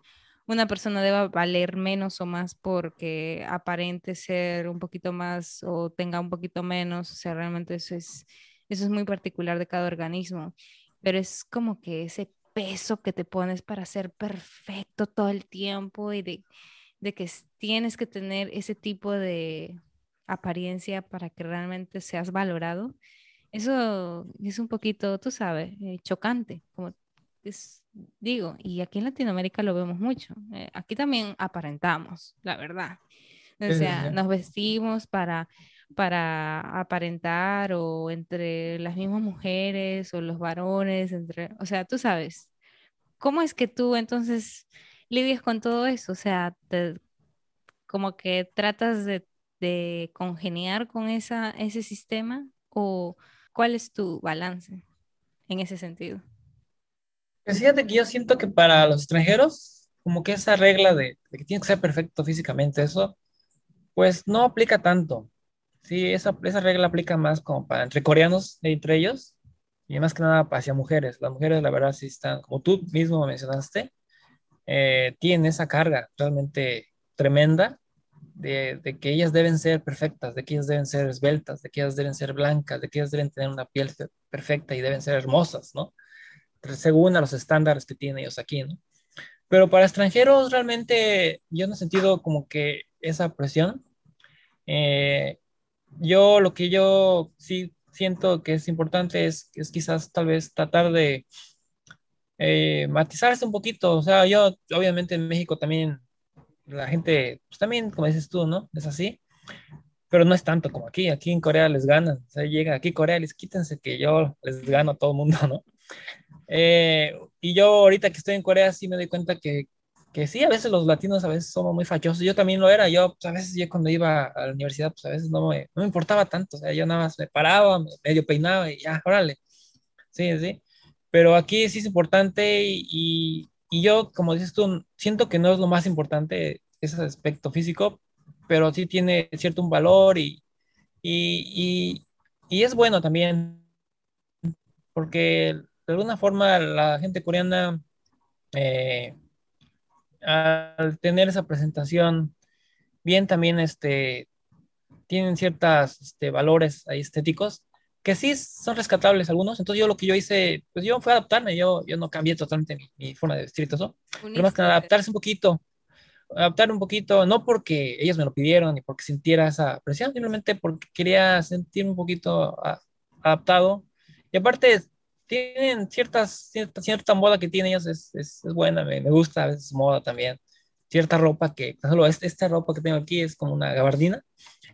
una persona deba valer menos o más porque aparente ser un poquito más o tenga un poquito menos. O sea, realmente eso es, eso es muy particular de cada organismo. Pero es como que ese peso que te pones para ser perfecto todo el tiempo y de, de que tienes que tener ese tipo de, apariencia para que realmente seas valorado, eso es un poquito, tú sabes, eh, chocante, como es, digo, y aquí en Latinoamérica lo vemos mucho. Eh, aquí también aparentamos, la verdad. O sea, nos vestimos para, para aparentar o entre las mismas mujeres o los varones, entre, o sea, tú sabes, ¿cómo es que tú entonces lidias con todo eso? O sea, como que tratas de de congeniar con esa, ese sistema o cuál es tu balance en ese sentido? Pues fíjate que yo siento que para los extranjeros, como que esa regla de, que tiene que ser perfecto físicamente, eso, pues no aplica tanto. Sí, esa, esa regla aplica más como para entre coreanos, entre ellos, y más que nada hacia mujeres. Las mujeres, la verdad, sí están, como tú mismo mencionaste, eh, tienen esa carga realmente tremenda de, que ellas deben ser perfectas, de que ellas deben ser esbeltas, de que ellas deben ser blancas, de que ellas deben tener una piel perfecta y deben ser hermosas, ¿no? Según a los estándares que tienen ellos aquí, ¿no? Pero para extranjeros realmente yo no he sentido como que esa presión. Eh, yo lo que yo sí siento que es importante es, es quizás tal vez tratar de eh, matizarse un poquito. O sea, yo obviamente en México también la gente, pues también, como dices tú, ¿no? Es así, pero no es tanto como aquí, aquí en Corea les ganan, o sea, llega aquí Corea, les quítense que yo les gano a todo el mundo, ¿no? Eh, y yo ahorita que estoy en Corea sí me doy cuenta que, que sí, a veces los latinos a veces somos muy fachosos, yo también lo era, yo pues, a veces yo cuando iba a la universidad, pues a veces no me, no me importaba tanto, o sea, yo nada más me paraba, medio peinaba y ya, órale, sí, sí, pero aquí sí es importante y, y yo, como dices tú, siento que no es lo más importante ese aspecto físico, pero sí tiene cierto un valor y, y, y, es bueno también, porque de alguna forma la gente coreana, eh, al tener esa presentación, bien también este, tienen ciertos este, valores estéticos que sí son rescatables algunos. Entonces yo lo que yo hice, pues yo fue adaptarme, yo, yo no cambié totalmente mi, forma de vestir y todo eso. Pero más que adaptarse un poquito, adaptar un poquito, no porque ellos me lo pidieron ni porque sintiera esa presión, simplemente porque quería sentirme un poquito adaptado. Y aparte, tienen ciertas, cierta, cierta moda que tienen ellos, es, es, es buena, me, me, gusta a veces moda también. Cierta ropa que, solo esta, esta ropa que tengo aquí es como una gabardina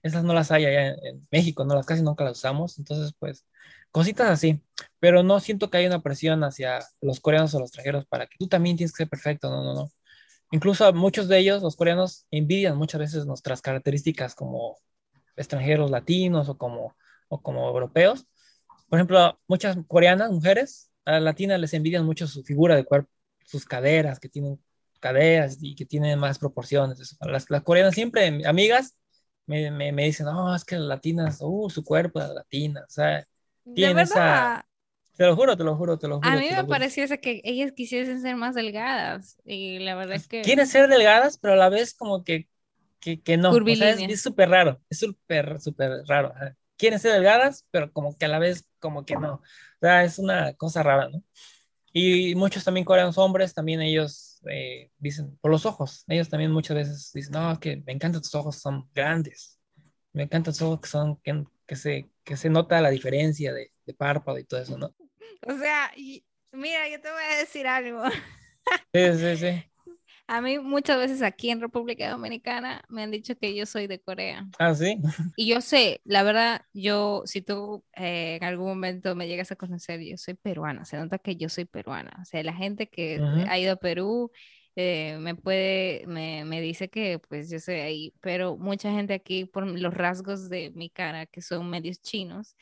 esas no las hay allá en, México, no las casi nunca las usamos, entonces pues cositas así, pero no siento que haya una presión hacia los coreanos o los extranjeros para que tú también tienes que ser perfecto, no, no, no. Incluso muchos de ellos, los coreanos, envidian muchas veces nuestras características como extranjeros latinos o como, o como europeos. Por ejemplo, muchas coreanas, mujeres, latinas les envidian mucho su figura de cuerpo, sus caderas, que tienen caderas y que tienen más proporciones. Las, las coreanas siempre, amigas, me, me, me dicen, no, es que las latinas, uh, su cuerpo es latina, o sea, tiene esa... Te lo juro, te lo juro, te lo juro. A mí me parecía que ellas quisiesen ser más delgadas y la verdad es que... Quieren ser delgadas, pero a la vez como que, que, que no. O sea, es súper raro, es súper, súper raro. Quieren ser delgadas, pero como que a la vez como que no. O sea, es una cosa rara, ¿no? Y muchos también coreanos hombres, también ellos eh, dicen, por los ojos, ellos también muchas veces dicen, no, que me encantan tus ojos, son grandes, me encantan tus ojos que son, que, que se, que se nota la diferencia de, de párpado y todo eso, ¿no? O sea, mira, yo te voy a decir algo. Sí, sí, sí. A mí muchas veces aquí en República Dominicana me han dicho que yo soy de Corea. Ah, sí. Y yo sé, la verdad, yo, si tú eh, en algún momento me llegas a conocer, yo soy peruana, se nota que yo soy peruana. O sea, la gente que ha ido a Perú eh, me puede, me, me, dice que pues yo soy ahí, pero mucha gente aquí por los rasgos de mi cara, que son medios chinos,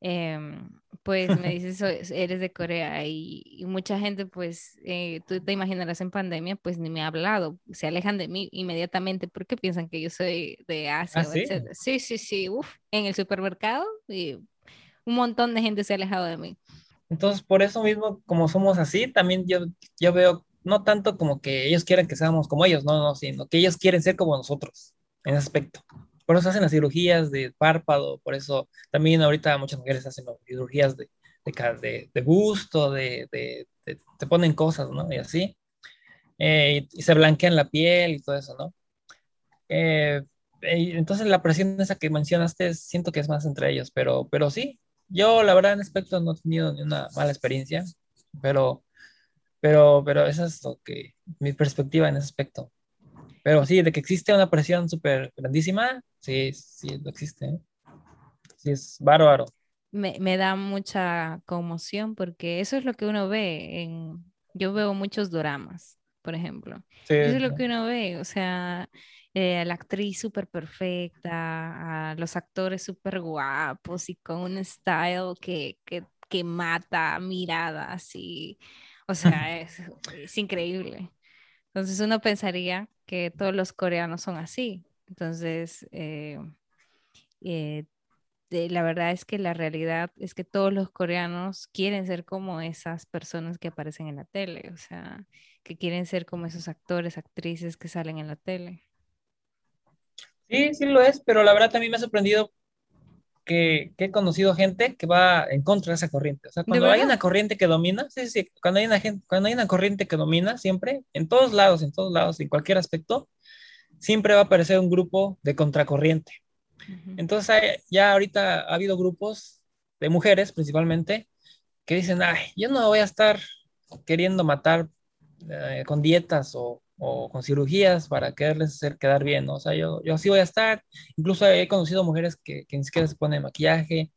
Em, pues me dices, eres de Corea y, mucha gente, pues eh, tú te imaginarás en pandemia, pues ni me ha hablado, se alejan de mí inmediatamente porque piensan que yo soy de Asia, ¿Ah, sí? Sí, sí, sí, Uf, en el supermercado y un montón de gente se ha alejado de mí. Entonces, por eso mismo, como somos así, también yo, yo veo, no tanto como que ellos quieran que seamos como ellos, no, no, sino que ellos quieren ser como nosotros en ese aspecto. Por eso hacen las cirugías de párpado, por eso también ahorita muchas mujeres hacen cirugías de, de, de gusto, de, de, te ponen cosas, ¿no? Y así. Eh, y, se blanquean la piel y todo eso, ¿no? Eh, entonces la presión esa que mencionaste, siento que es más entre ellos, pero, pero sí, yo la verdad en aspecto no he tenido ni una mala experiencia, pero, pero, pero esa es lo que, mi perspectiva en ese aspecto. Pero sí, de que existe una presión súper grandísima, sí, sí, lo existe. ¿eh? Sí, es bárbaro. Me, me, da mucha conmoción porque eso es lo que uno ve en... Yo veo muchos dramas, por ejemplo. eso es lo que uno ve, o sea, eh, la actriz súper perfecta, a los actores súper guapos y con un style que, que, que mata miradas y, o sea, es, es increíble. Entonces uno pensaría que todos los coreanos son así. Entonces, eh, eh, la verdad es que la realidad es que todos los coreanos quieren ser como esas personas que aparecen en la tele, o sea, que quieren ser como esos actores, actrices que salen en la tele. Sí, sí lo es, pero la verdad también me ha sorprendido que, he conocido gente que va en contra de esa corriente. O sea, cuando hay una corriente que domina, sí, sí, cuando hay, una gente, cuando hay una corriente que domina, siempre, en todos lados, en todos lados, en cualquier aspecto, siempre va a aparecer un grupo de contracorriente. Entonces, ya ahorita ha habido grupos de mujeres principalmente que dicen, ay, yo no voy a estar queriendo matar eh, con dietas o, o con cirugías para quererles hacer quedar bien, ¿no? O sea, yo, yo así voy a estar. Incluso he conocido mujeres que, que ni siquiera se ponen maquillaje.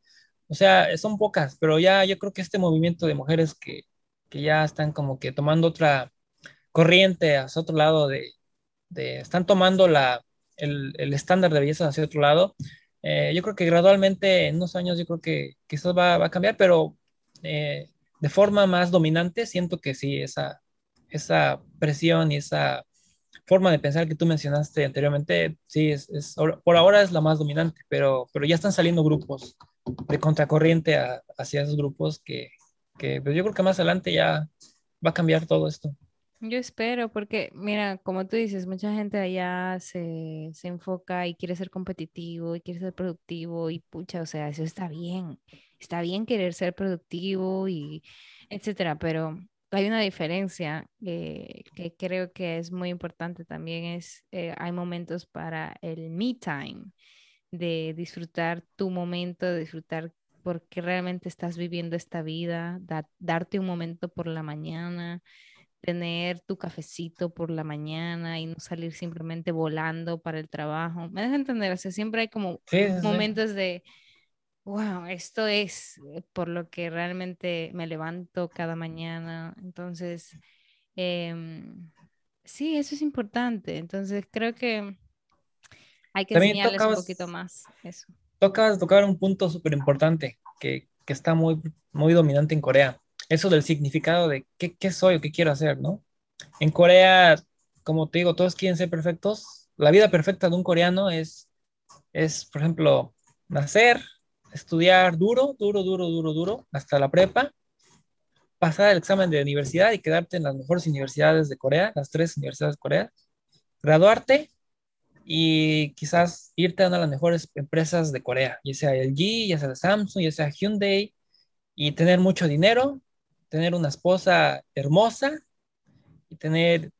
O sea, son pocas, pero ya yo creo que este movimiento de mujeres que, que ya están como que tomando otra corriente hacia otro lado de, de están tomando la, el, el, estándar de belleza hacia otro lado. Eh, yo creo que gradualmente en unos años yo creo que, eso va, va, a cambiar, pero eh, de forma más dominante siento que sí, esa, esa presión y esa forma de pensar que tú mencionaste anteriormente, sí, es, es, por ahora es la más dominante, pero, pero ya están saliendo grupos de contracorriente a, hacia esos grupos que, que pues yo creo que más adelante ya va a cambiar todo esto. Yo espero, porque mira, como tú dices, mucha gente allá se, se, enfoca y quiere ser competitivo y quiere ser productivo y pucha, o sea, eso está bien. Está bien querer ser productivo y etcétera, pero hay una diferencia eh, que creo que es muy importante también, es eh, hay momentos para el me time, de disfrutar tu momento, de disfrutar porque realmente estás viviendo esta vida, darte un momento por la mañana, tener tu cafecito por la mañana y no salir simplemente volando para el trabajo. ¿Me deja entender? O sea, siempre hay como momentos de wow, esto es eh, por lo que realmente me levanto cada mañana. Entonces, em, sí, eso es importante. Entonces, creo que hay que enseñarles un poquito más eso. Tocas tocar un punto súper importante que, que, está muy, muy dominante en Corea. Eso del significado de qué, qué soy o qué quiero hacer, ¿no? En Corea, como te digo, todos quieren ser perfectos. La vida perfecta de un coreano es, es por ejemplo, nacer, estudiar duro, duro, duro, duro, duro, hasta la prepa, pasar el examen de universidad y quedarte en las mejores universidades de Corea, las tres universidades de Corea, graduarte y quizás irte a una de las mejores empresas de Corea, ya sea LG, ya sea Samsung, ya sea Hyundai, y tener mucho dinero tener una esposa hermosa y tener,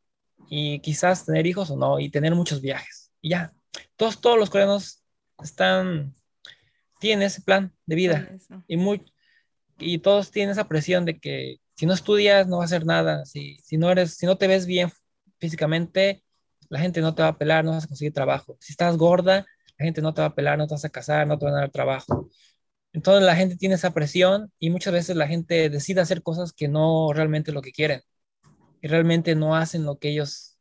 y quizás tener hijos o no, y tener muchos viajes. Y ya, todos, todos los coreanos están, tienen ese plan de vida y, muy, y todos tienen esa presión de que si no estudias no va a hacer nada, si, si, no eres, si no te ves bien físicamente, la gente no te va a pelar, no vas a conseguir trabajo. Si estás gorda, la gente no te va a pelar, no te vas a casar, no te van a dar trabajo. Entonces la gente tiene esa presión y muchas veces la gente decide hacer cosas que no realmente lo que quieren y realmente no hacen lo que ellos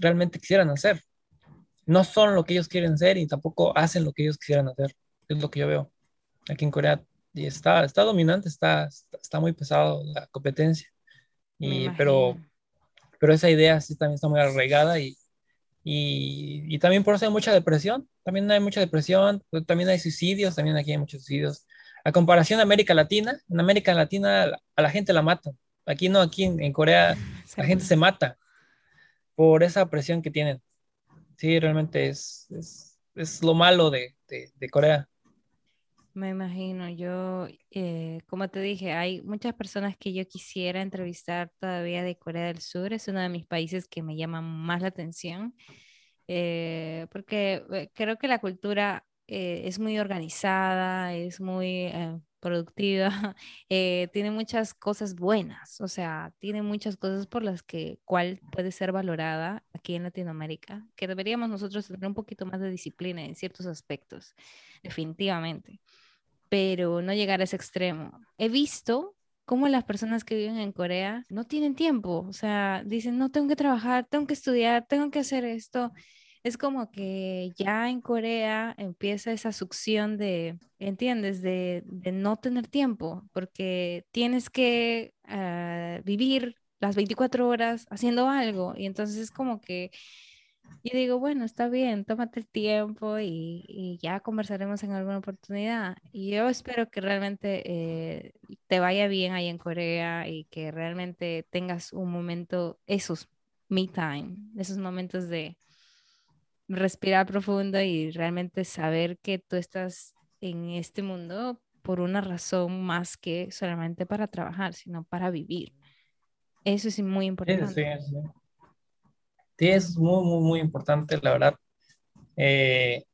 realmente quisieran hacer. No son lo que ellos quieren ser y tampoco hacen lo que ellos quisieran hacer. Es lo que yo veo aquí en Corea. Y está, está dominante, está, está muy pesado la competencia. Y, pero, pero esa idea sí también está muy arraigada y, y, y, también por eso hay mucha depresión. También hay mucha depresión, también hay suicidios, también aquí hay muchos suicidios. A comparación de América Latina, en América Latina a la gente la matan. Aquí no, aquí en, Corea la gente se mata por esa presión que tienen. Sí, realmente es, es, es lo malo de, de, de, Corea. Me imagino, yo, eh, como te dije, hay muchas personas que yo quisiera entrevistar todavía de Corea del Sur, es uno de mis países que me llama más la atención, eh, porque eh, creo que la cultura es muy organizada, es muy productiva, tiene muchas cosas buenas, o sea, tiene muchas cosas por las que cual puede ser valorada aquí en Latinoamérica, que deberíamos nosotros tener un poquito más de disciplina en ciertos aspectos, definitivamente, pero no llegar a ese extremo. He visto cómo las personas que viven en Corea no tienen tiempo, o sea, dicen, no, tengo que trabajar, tengo que estudiar, tengo que hacer esto es como que ya en Corea empieza esa succión de, ¿entiendes? De, no tener tiempo, porque tienes que ah, vivir las 24 horas haciendo algo. Y entonces es como que yo digo, bueno, está bien, tómate el tiempo y, ya conversaremos en alguna oportunidad. Y yo espero que realmente eh, te vaya bien ahí en Corea y que realmente tengas un momento, esos me time, esos momentos de respirar profundo y realmente saber que tú estás en este mundo por una razón más que solamente para trabajar, sino para vivir. Eso es muy importante. Sí, sí, sí. Es muy, muy, muy importante, la verdad. Eh,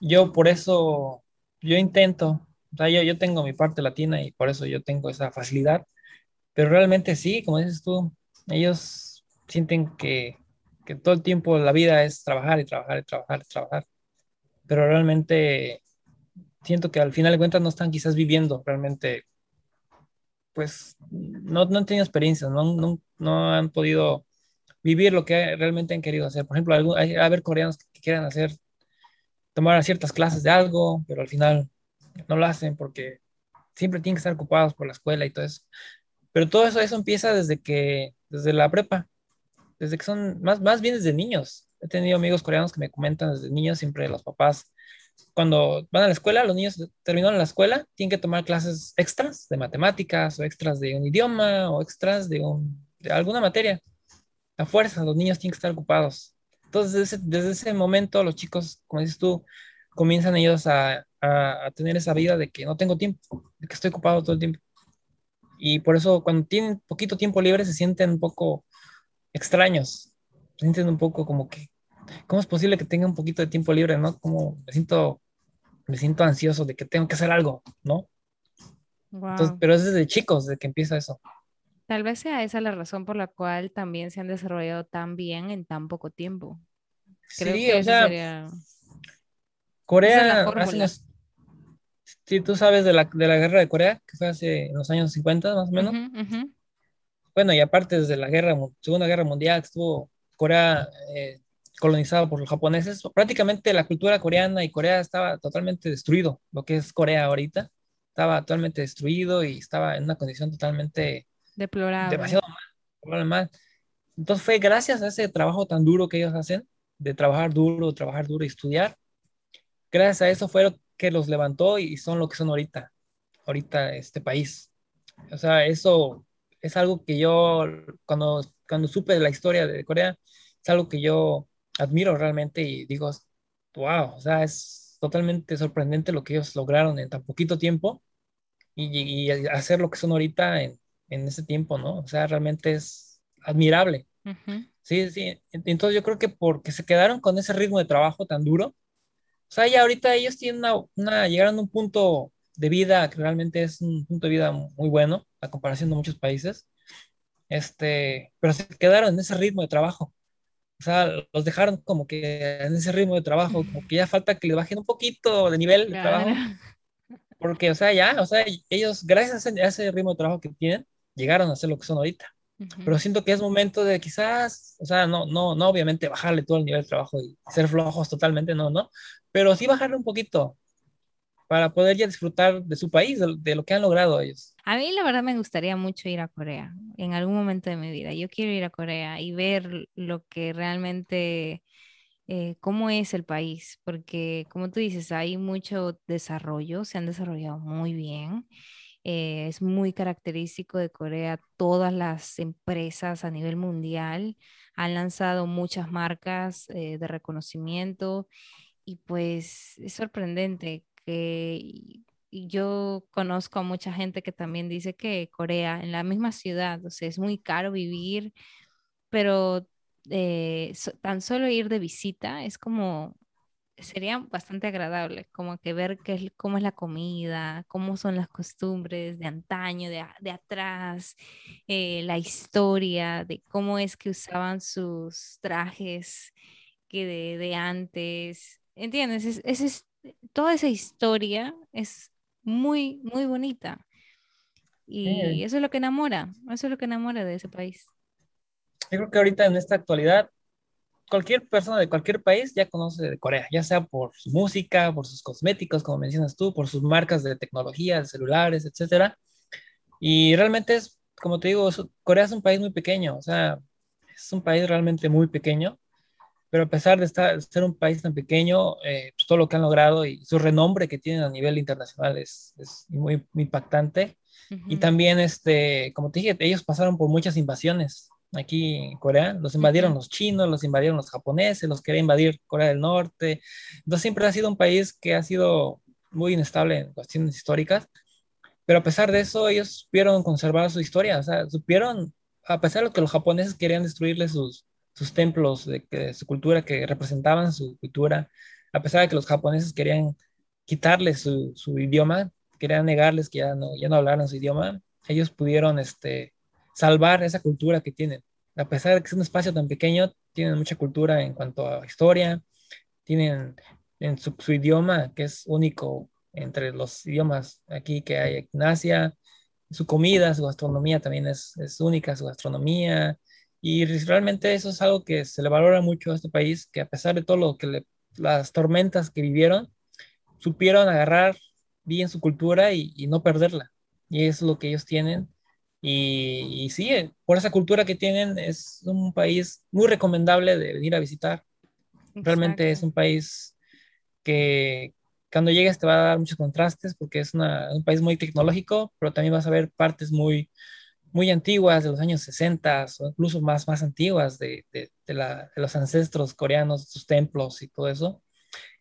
yo por eso, yo intento, yo, yo tengo mi parte latina y por eso yo tengo esa facilidad, pero realmente sí, como dices tú, ellos sienten que que todo el tiempo la vida es trabajar y trabajar y trabajar y trabajar. Pero realmente siento que al final de cuentas no están quizás viviendo realmente, pues no, no han tenido experiencias, no, no, no, han podido vivir lo que realmente han querido hacer. Por ejemplo, hay, a haber coreanos que quieran hacer, tomar ciertas clases de algo, pero al final no lo hacen porque siempre tienen que estar ocupados por la escuela y todo eso. Pero todo eso, eso empieza desde que, desde la prepa desde que son, más, más bien desde niños. He tenido amigos coreanos que me comentan desde niños, siempre los papás, cuando van a la escuela, los niños terminan la escuela, tienen que tomar clases extras de matemáticas o extras de un idioma o extras de alguna materia. A fuerza, los niños tienen que estar ocupados. Entonces, desde ese, desde ese momento, los chicos, como dices tú, comienzan ellos a, a, a, tener esa vida de que no tengo tiempo, de que estoy ocupado todo el tiempo. Y por eso cuando tienen poquito tiempo libre se sienten un poco extraños. sienten un poco como que, ¿cómo es posible que tenga un poquito de tiempo libre, no? Como me siento, me siento ansioso de que tengo que hacer algo, ¿no? pero es desde chicos, desde que empieza eso. Tal vez sea esa la razón por la cual también se han desarrollado tan bien en tan poco tiempo. Creo sí, que o sea, sería... Corea si tú sabes de la, de la guerra de Corea, que fue hace los años 50 más o menos, bueno, y aparte desde la guerra, Segunda Guerra Mundial, estuvo Corea eh, colonizado por los japoneses, prácticamente la cultura coreana y Corea estaba totalmente destruido, lo que es Corea ahorita, estaba totalmente destruido y estaba en una condición totalmente deplorable. Demasiado mal, mal. Entonces fue gracias a ese trabajo tan duro que ellos hacen, de trabajar duro, trabajar duro y estudiar, gracias a eso fue lo que los levantó y son lo que son ahorita, ahorita este país. O sea, eso es algo que yo, cuando, cuando supe de la historia de Corea, es algo que yo admiro realmente y digo, wow, o sea, es totalmente sorprendente lo que ellos lograron en tan poquito tiempo y, y hacer lo que son ahorita en, en ese tiempo, ¿no? O sea, realmente es admirable. Sí, sí. Entonces yo creo que porque se quedaron con ese ritmo de trabajo tan duro, o sea, ya ahorita ellos tienen una, una llegaron a un punto de vida que realmente es un punto de vida muy bueno a comparación de muchos países. Este, pero se quedaron en ese ritmo de trabajo. O sea, los dejaron como que en ese ritmo de trabajo, como que ya falta que le bajen un poquito de nivel de trabajo. Porque, o sea, ya, o sea, ellos, gracias a ese ritmo de trabajo que tienen, llegaron a ser lo que son ahorita. Pero siento que es momento de quizás, o sea, no, no, no obviamente bajarle todo el nivel de trabajo y ser flojos totalmente, no, no, pero sí bajarle un poquito para poder ya disfrutar de su país, de, lo que han logrado ellos. A mí la verdad me gustaría mucho ir a Corea en algún momento de mi vida. Yo quiero ir a Corea y ver lo que realmente, eh, cómo es el país, porque como tú dices, hay mucho desarrollo, se han desarrollado muy bien. Eh, es muy característico de Corea. Todas las empresas a nivel mundial han lanzado muchas marcas eh, de reconocimiento y pues es sorprendente que yo conozco a mucha gente que también dice que Corea, en la misma ciudad, o es muy caro vivir, pero eh, tan solo ir de visita es como, sería bastante agradable, como que ver qué es, cómo es la comida, cómo son las costumbres de antaño, de, de atrás, eh, la historia, de cómo es que usaban sus trajes que de, de antes. ¿Entiendes? Es, es, toda esa historia es muy, muy bonita. Y eso es lo que enamora, eso es lo que enamora de ese país. Yo creo que ahorita en esta actualidad, cualquier persona de cualquier país ya conoce de Corea, ya sea por su música, por sus cosméticos, como mencionas tú, por sus marcas de tecnología, de celulares, etcétera. Y realmente es, como te digo, Corea es un país muy pequeño, o sea, es un país realmente muy pequeño pero a pesar de estar, ser un país tan pequeño, eh, pues, todo lo que han logrado y su renombre que tienen a nivel internacional es, es muy, impactante. Y también, este, como te dije, ellos pasaron por muchas invasiones aquí en Corea. Los invadieron los chinos, los invadieron los japoneses, los quería invadir Corea del Norte. Entonces siempre ha sido un país que ha sido muy inestable en cuestiones históricas. Pero a pesar de eso, ellos supieron conservar su historia. O sea, supieron, a pesar de que los japoneses querían destruirle sus, sus templos, de, su cultura, que representaban su cultura, a pesar de que los japoneses querían quitarles su, su idioma, querían negarles que ya no, ya no hablaran su idioma, ellos pudieron este, salvar esa cultura que tienen. A pesar de que es un espacio tan pequeño, tienen mucha cultura en cuanto a historia, tienen en su, idioma, que es único entre los idiomas aquí que hay en Asia, su comida, su gastronomía también es, es única, su gastronomía, y realmente eso es algo que se le valora mucho a este país, que a pesar de todo lo que las tormentas que vivieron, supieron agarrar bien su cultura y, no perderla. Y es lo que ellos tienen. Y, y, sí, eh, por esa cultura que tienen, es un país muy recomendable de venir a visitar. Realmente es un país que cuando llegues te va a dar muchos contrastes porque es un país muy tecnológico, pero también vas a ver partes muy, muy antiguas, de los años 60 o incluso más, más antiguas de, de, la, de, los ancestros coreanos, sus templos y todo eso.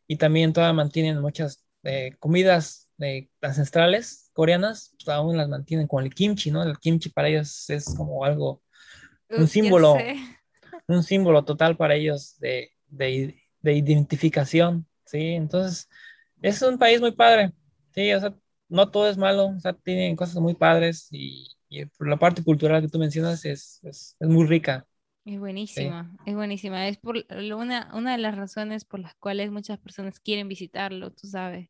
Y también todavía mantienen muchas eh, comidas eh, ancestrales coreanas, pues, aún las mantienen con el kimchi, ¿no? El kimchi para ellos es como algo, un símbolo, un símbolo total para ellos de, de, de identificación, ¿sí? Entonces, es un país muy padre, ¿sí? O sea, no todo es malo, o sea, tienen cosas muy padres y, y la parte cultural que tú mencionas es, es, es muy rica. Es buenísima, es buenísima. Es por una, una de las razones por las cuales muchas personas quieren visitarlo, tú sabes.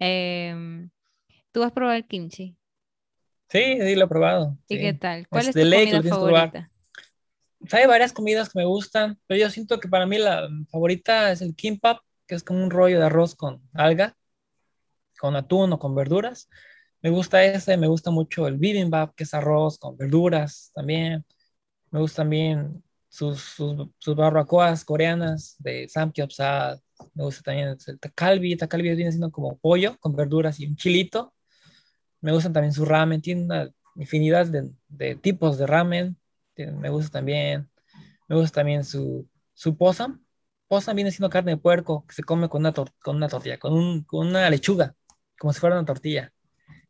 Em, ¿Tú has probado el kimchi? Sí, sí, lo he probado. ¿Y qué tal? ¿Cuál es, tu comida favorita? Hay varias comidas que me gustan, pero yo siento que para mí la favorita es el kimbap, que es como un rollo de arroz con alga, con atún o con verduras. Me gusta ese, me gusta mucho el bibimbap, que es arroz con verduras también. Me gustan también sus, sus, barbacoas coreanas de samgyeopsal. Me gusta también el takalbi. Takalbi viene siendo como pollo con verduras y un chilito. Me gustan también su ramen. Tiene una infinidad de, tipos de ramen. Me gusta también. Me gusta también su, su posam. Posam viene siendo carne de puerco que se come con una, con una tortilla, con, un, con una lechuga, como si fuera una tortilla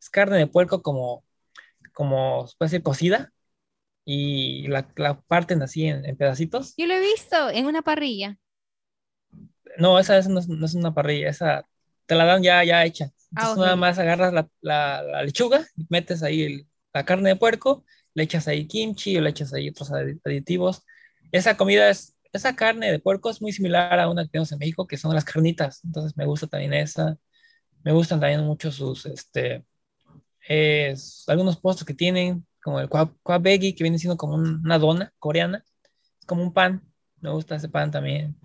es carne de puerco como, como, puede ser cocida y la, la parten así en, pedacitos. Yo lo he visto en una parrilla. No, esa, esa no, es, no, es, una parrilla, esa te la dan ya, ya hecha. Entonces ah, okay. nada más agarras la, la, la lechuga, metes ahí el, la carne de puerco, le echas ahí kimchi o le echas ahí otros aditivos. Esa comida es, esa carne de puerco es muy similar a una que tenemos en México, que son las carnitas. Entonces me gusta también esa. Me gustan también mucho sus, este, es, algunos postres que tienen, como el kwabegi, que viene siendo como una dona coreana. Es como un pan. Me gusta ese pan también.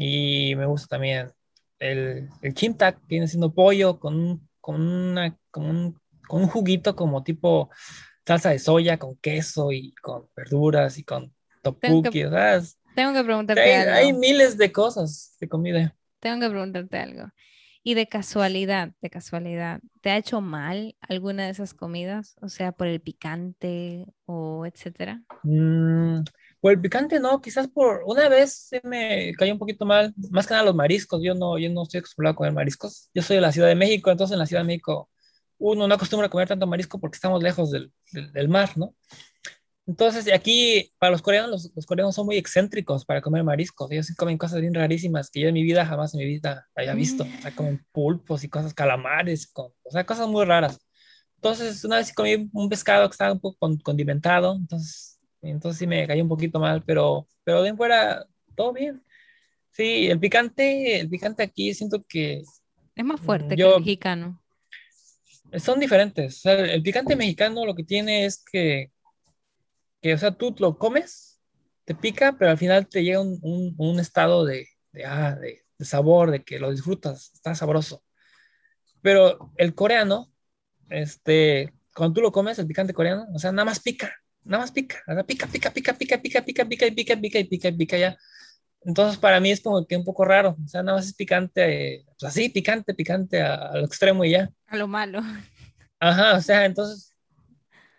Y me gusta también el, el chimtak, que viene siendo pollo con, con, una, con, un, con un juguito como tipo salsa de soya con queso y con verduras y con topuki. Tengo que, o sea, es, tengo que preguntarte hay, algo. hay miles de cosas de comida. Tengo que preguntarte algo. Y de casualidad, de casualidad, ¿te ha hecho mal alguna de esas comidas? O sea, por el picante o etcétera. Mm, por el picante no, quizás por una vez se me cayó un poquito mal, más que nada los mariscos. Yo no, yo no estoy acostumbrado a comer mariscos. Yo soy de la Ciudad de México, entonces en la Ciudad de México uno no acostumbra a comer tanto marisco porque estamos lejos del, del, del mar, ¿no? Entonces, aquí para los coreanos, los, los, coreanos son muy excéntricos para comer mariscos. Ellos comen cosas bien rarísimas que yo en mi vida jamás en mi vida había visto. O sea, comen pulpos y cosas, calamares, con, o sea, cosas muy raras. Entonces, una vez comí un pescado que estaba un poco condimentado, entonces, entonces sí me cayó un poquito mal, pero, pero de fuera, todo bien. Sí, el picante, el picante aquí siento que... Es más fuerte yo, que el mexicano. Son diferentes. O sea, el picante mexicano lo que tiene es que que, o sea, tú lo comes, te pica, pero al final te llega un, un, un estado de, de, ah, de, de, sabor, de que lo disfrutas, está sabroso. Pero el coreano, este, cuando tú lo comes, el picante coreano, o sea, nada más pica, nada más pica, o sea, pica, pica, pica, pica, pica, pica, pica, y pica, pica, y pica, y pica ya. Entonces, para mí es como que un poco raro, o sea, nada más es picante, pues así, picante, picante a, a lo extremo y ya. A lo malo. Ajá, o sea, entonces,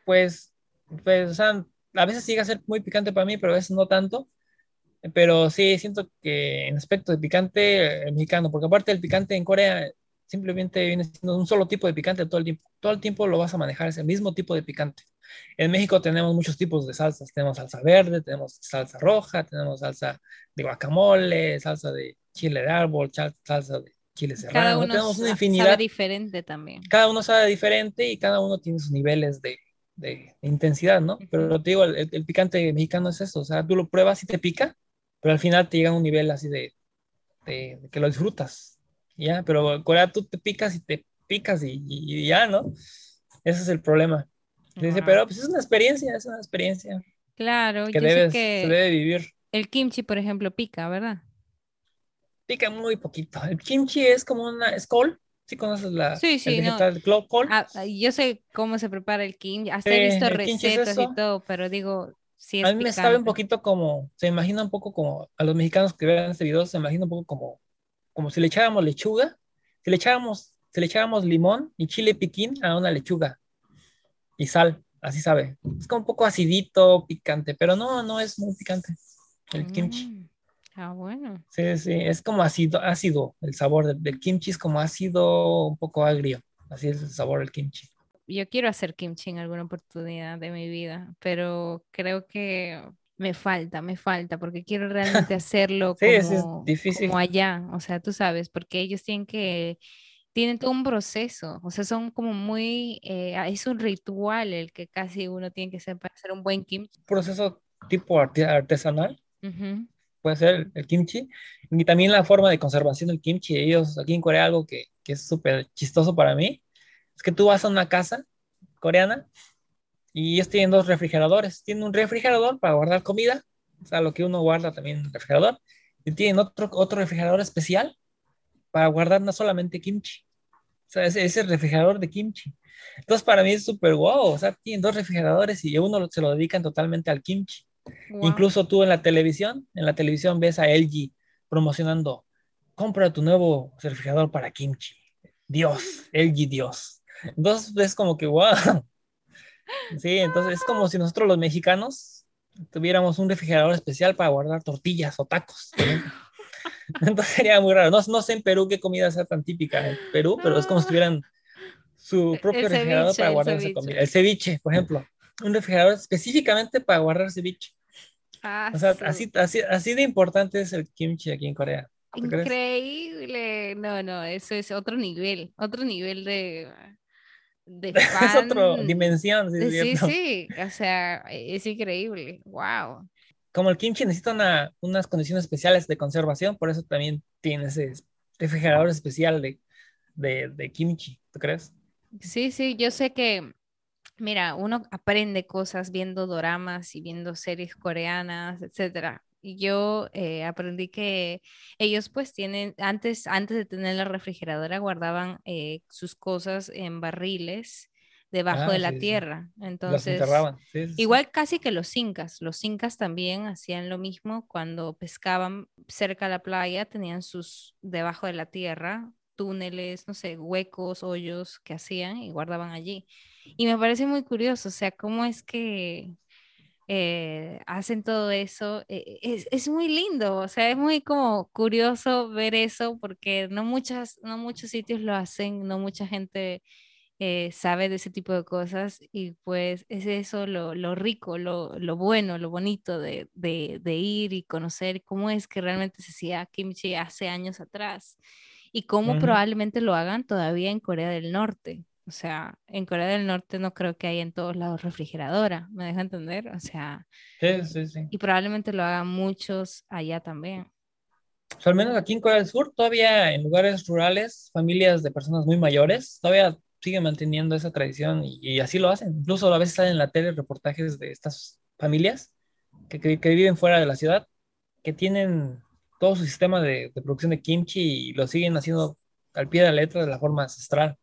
pues, pues, o sea, a veces llega a ser muy picante para mí, pero a veces no tanto. Pero sí, siento que en aspecto de picante, el mexicano, porque aparte el picante en Corea simplemente viene siendo un solo tipo de picante todo el tiempo. Todo el tiempo lo vas a manejar, es el mismo tipo de picante. En México tenemos muchos tipos de salsas. Tenemos salsa verde, tenemos salsa roja, tenemos salsa de guacamole, salsa de chile de árbol, salsa de chile serrano. Cada uno tenemos una infinidad. sabe diferente también. Cada uno sabe diferente y cada uno tiene sus niveles de, de, intensidad, ¿no? Pero te digo, el, el, picante mexicano es eso, o sea, tú lo pruebas y te pica, pero al final te llega a un nivel así de, de, de que lo disfrutas, ¿ya? Pero en Corea tú te picas y te picas y, ya, ¿no? Ese es el problema. Dice, pero pues es una experiencia, es una experiencia. Claro, que, debes, que se debe vivir. El kimchi, por ejemplo, pica, ¿verdad? Pica muy poquito. El kimchi es como una, es col, ¿Sí conoces la sí, sí, el vegetal no. col? Ah, yo sé cómo se prepara el kimchi, hasta he visto recetas y todo, pero digo, sí es A mí me sabe un poquito como, se imagina un poco como, a los mexicanos que vean este video, se imagina un poco como, como si le echábamos lechuga, si le echábamos, si le echábamos limón y chile piquín a una lechuga y sal, así sabe. Es como un poco acidito, picante, pero no, no es muy picante el mm. kimchi. Ah, bueno. Sí, sí, es como ácido, ácido el sabor del, del, kimchi, es como ácido, un poco agrio. Así es el sabor del kimchi. Yo quiero hacer kimchi en alguna oportunidad de mi vida, pero creo que me falta, me falta, porque quiero realmente hacerlo sí, como, es difícil. como allá, o sea, tú sabes, porque ellos tienen que, tienen todo un proceso, o sea, son como muy, eh, es un ritual el que casi uno tiene que hacer para hacer un buen kimchi. Proceso tipo artesanal. Uh -huh puede ser el kimchi, y también la forma de conservación del kimchi. Ellos aquí en Corea, algo que, que es súper chistoso para mí, es que tú vas a una casa coreana y ellos tienen dos refrigeradores. Tienen un refrigerador para guardar comida, o sea, lo que uno guarda también en el refrigerador, y tienen otro, otro refrigerador especial para guardar no solamente kimchi, o sea, ese, ese refrigerador de kimchi. Entonces, para mí es súper wow, o sea, tienen dos refrigeradores y uno se lo dedican totalmente al kimchi. Wow. Incluso tú en la televisión, en la televisión ves a LG promocionando, compra tu nuevo refrigerador para kimchi. Dios, LG Dios. Entonces es como que, wow. Sí, entonces es como si nosotros los mexicanos tuviéramos un refrigerador especial para guardar tortillas o tacos. Entonces sería muy raro. No, no sé en Perú qué comida sea tan típica en Perú, pero es como si tuvieran su propio El refrigerador ceviche, para guardar esa comida. El ceviche, por ejemplo. Un refrigerador específicamente para guardar ceviche. Ah, O sea, su- así, así, así de importante es el kimchi aquí en Corea. ¿Tú crees? Increíble. No, no, eso es otro nivel, otro nivel de, de Es otra dimensión, sí, Sí, o sea, es increíble. Wow. Como el kimchi necesita una- unas condiciones especiales de conservación, por eso también tiene ese refrigerador especial de, de, de kimchi, ¿tú crees? Sí, sí, yo sé que, mira, uno aprende cosas viendo doramas y viendo series coreanas, etcétera. Yo eh, aprendí que ellos pues tienen, antes, antes de tener la refrigeradora, guardaban eh, sus cosas en barriles debajo Ah, de la sí, tierra. Entonces, sí. igual casi que los incas, los incas también hacían lo mismo cuando pescaban cerca de la playa, tenían sus debajo de la tierra túneles, no sé, huecos, hoyos que hacían y guardaban allí. Y me parece muy curioso, o sea, cómo es que eh, hacen todo eso. Eh, es, es muy lindo, o sea, es muy como curioso ver eso porque no muchas, no muchos sitios lo hacen, no mucha gente eh, sabe de ese tipo de cosas y pues es eso lo, lo rico, lo, lo bueno, lo bonito de, de, de ir y conocer cómo es que realmente se hacía kimchi hace años atrás y cómo probablemente lo hagan todavía en Corea del Norte. O sea, en Corea del Norte no creo que haya en todos lados refrigeradora, ¿me deja entender? O sea, Sí, sí, sí. y probablemente lo hagan muchos allá también. O sea, al menos aquí en Corea del Sur, todavía en lugares rurales, familias de personas muy mayores, todavía siguen manteniendo esa tradición y, y así lo hacen. Incluso a veces salen en la tele reportajes de estas familias que, que- que viven fuera de la ciudad, que tienen todo su sistema de, de producción de kimchi y lo siguen haciendo al pie de la letra de la forma ancestral,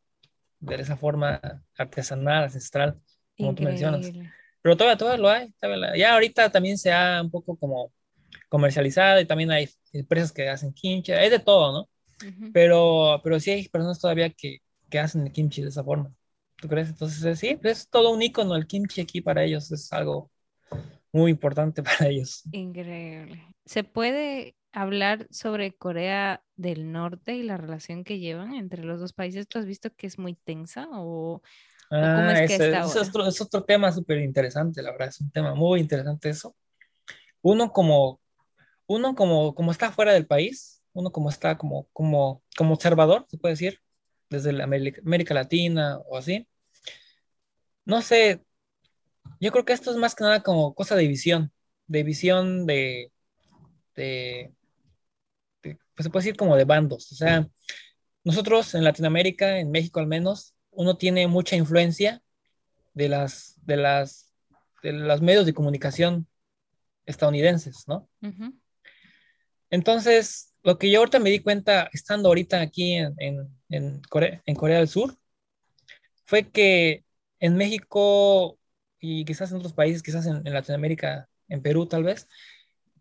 de esa forma artesanal, ancestral, como tú mencionas. Increíble. Pero todavía, todavía lo hay. todavía la- ya ahorita también se ha un poco como comercializado y también hay empresas que hacen kimchi, hay de todo, ¿no? Ujú. Pero, pero sí hay personas todavía que, que hacen el kimchi de esa forma. ¿Tú crees? Entonces, sí, es todo un icono el kimchi aquí para ellos, es algo muy importante para ellos. Increíble. ¿Se puede hablar sobre Corea del Norte y la relación que llevan entre los dos países? ¿Tú has visto que es muy tensa o, o cómo Ah, es que ese, está ese ahora? es otro, es otro tema súper interesante, la verdad, es un tema muy interesante eso. Uno como, uno como, como está fuera del país, uno como está como, como, como observador, se puede decir, desde la América, América Latina o así. No sé, yo creo que esto es más que nada como cosa de visión, de visión de, de- pues se puede decir como de bandos. O sea, nosotros en Latinoamérica, en México al menos, uno tiene mucha influencia de las, de las, de los medios de comunicación estadounidenses, ¿no? Entonces, lo que yo ahorita me di cuenta, estando ahorita aquí en, en, en Corea, en Corea del Sur, fue que en México y quizás en otros países, quizás en, en Latinoamérica, en Perú tal vez,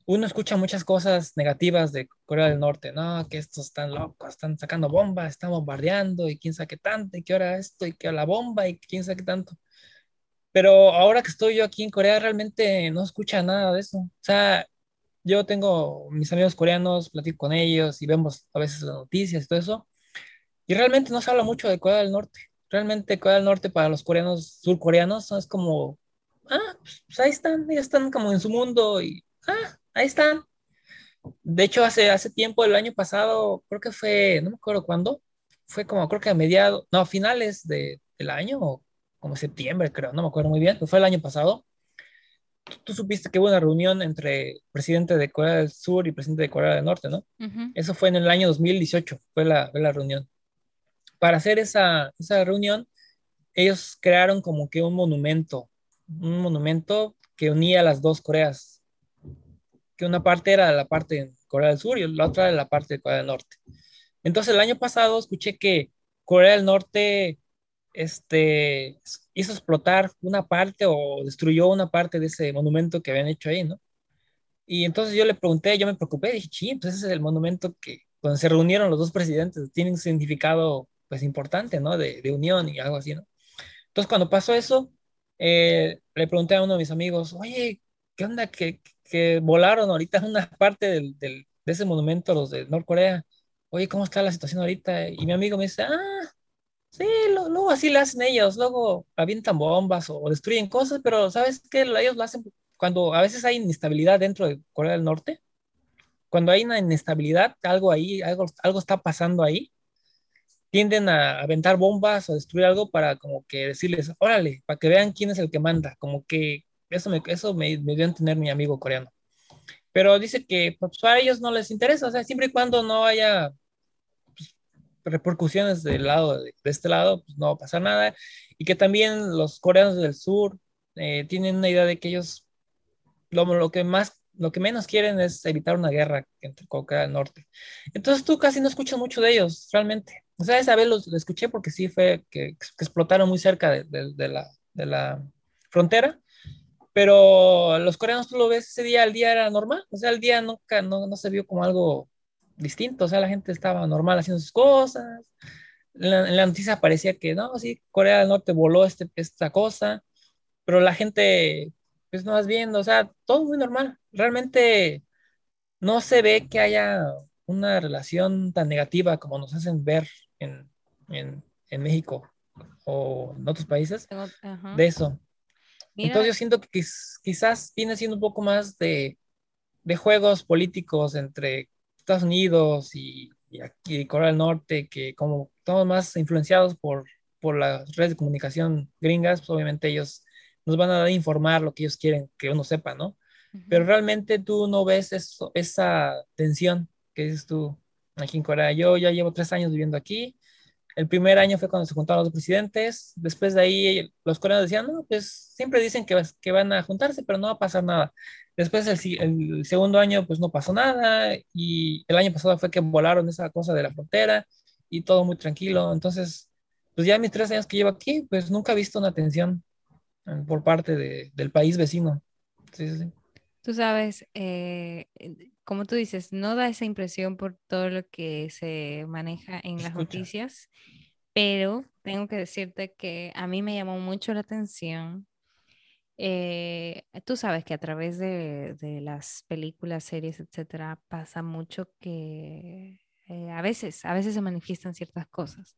uno escucha muchas cosas negativas de Corea del Norte, no, que estos están locos, están sacando bombas, están bombardeando y quién sabe qué tanto, y qué hora esto, y qué hora la bomba, y quién sabe qué tanto. Pero ahora que estoy yo aquí en Corea, realmente no escucha nada de eso. O sea, yo tengo mis amigos coreanos, platico con ellos y vemos a veces las noticias y todo eso, y realmente no se habla mucho de Corea del Norte. Realmente Corea del Norte para los coreanos, surcoreanos, es como, ah, pues ahí están, ellos están como en su mundo y, ah, ahí están. De hecho, hace, hace tiempo, el año pasado, creo que fue, no me acuerdo cuándo, fue como, creo que a mediados, no, a finales de, del año, o como septiembre, creo, no me acuerdo muy bien, pero fue el año pasado. Tú, tú supiste que hubo una reunión entre presidente de Corea del Sur y presidente de Corea del Norte, ¿no? ujú. Eso fue en el año 2018, fue la, fue la reunión. Para hacer esa, esa reunión, ellos crearon como que un monumento, un monumento que unía las dos Coreas, que una parte era la parte de Corea del Sur y la otra era la parte de Corea del Norte. Entonces el año pasado escuché que Corea del Norte este, hizo explotar una parte o destruyó una parte de ese monumento que habían hecho ahí, ¿no? Y entonces yo le pregunté, yo me preocupé, dije, sí, pues ese es el monumento que donde se reunieron los dos presidentes, tiene un significado pues importante, ¿no? De, de unión y algo así, ¿no? Entonces cuando pasó eso, eh, le pregunté a uno de mis amigos, oye, ¿qué onda? Que, que volaron ahorita una parte del, del- de ese monumento los de Norcorea. Oye, ¿cómo está la situación ahorita? Y mi amigo me dice, ah, Sí, luego así lo hacen ellos, luego avientan bombas o, destruyen cosas, pero ¿sabes qué? Ellos lo hacen cuando a veces hay inestabilidad dentro de Corea del Norte. Cuando hay una inestabilidad, algo ahí, algo, algo está pasando ahí, tienden a aventar bombas o destruir algo para como que decirles, órale, para que vean quién es el que manda, como que eso me, eso me, me dio a entender mi amigo coreano. Pero dice que pues, a ellos no les interesa, o sea, siempre y cuando no haya pues, repercusiones del lado, de, este lado, pues no va a pasar nada. Y que también los coreanos del sur eh, tienen una idea de que ellos lo, lo que más lo que menos quieren es evitar una guerra entre Corea del Norte. Entonces tú casi no escuchas mucho de ellos, realmente. O sea, esa vez los, escuché porque sí fue que, explotaron muy cerca de, la, de, la, frontera, pero los coreanos tú lo ves ese día, el día era normal, o sea, el día nunca, no, no se vio como algo distinto, o sea, la gente estaba normal haciendo sus cosas. En la, en la noticia parecía que no, sí, Corea del Norte voló este, esta cosa, pero la gente pues no vas viendo, o sea, todo muy normal. Realmente no se ve que haya una relación tan negativa como nos hacen ver en, en, en México o en otros países de eso. Entonces yo siento que quizás viene siendo un poco más de, de juegos políticos entre Estados Unidos y, y, aquí Corea del Norte, que como estamos más influenciados por, por las redes de comunicación gringas, pues obviamente ellos nos van a informar lo que ellos quieren que uno sepa, ¿no? Pero realmente tú no ves eso, esa tensión que dices tú aquí en Corea. Yo ya llevo tres años viviendo aquí. El primer año fue cuando se juntaron los presidentes. Después de ahí, los coreanos decían, no, pues siempre dicen que, que van a juntarse, pero no va a pasar nada. Después, el, el, segundo año, pues no pasó nada. Y el año pasado fue que volaron esa cosa de la frontera y todo muy tranquilo. Entonces, pues ya mis tres años que llevo aquí, pues nunca he visto una tensión por parte de, del país vecino. Sí, sí, sí. Tú sabes, eh, como tú dices, no da esa impresión por todo lo que se maneja en las noticias, pero tengo que decirte que a mí me llamó mucho la atención. Eh, tú sabes que a través de, de, las películas, series, etcétera, pasa mucho que eh, a veces, a veces se manifiestan ciertas cosas.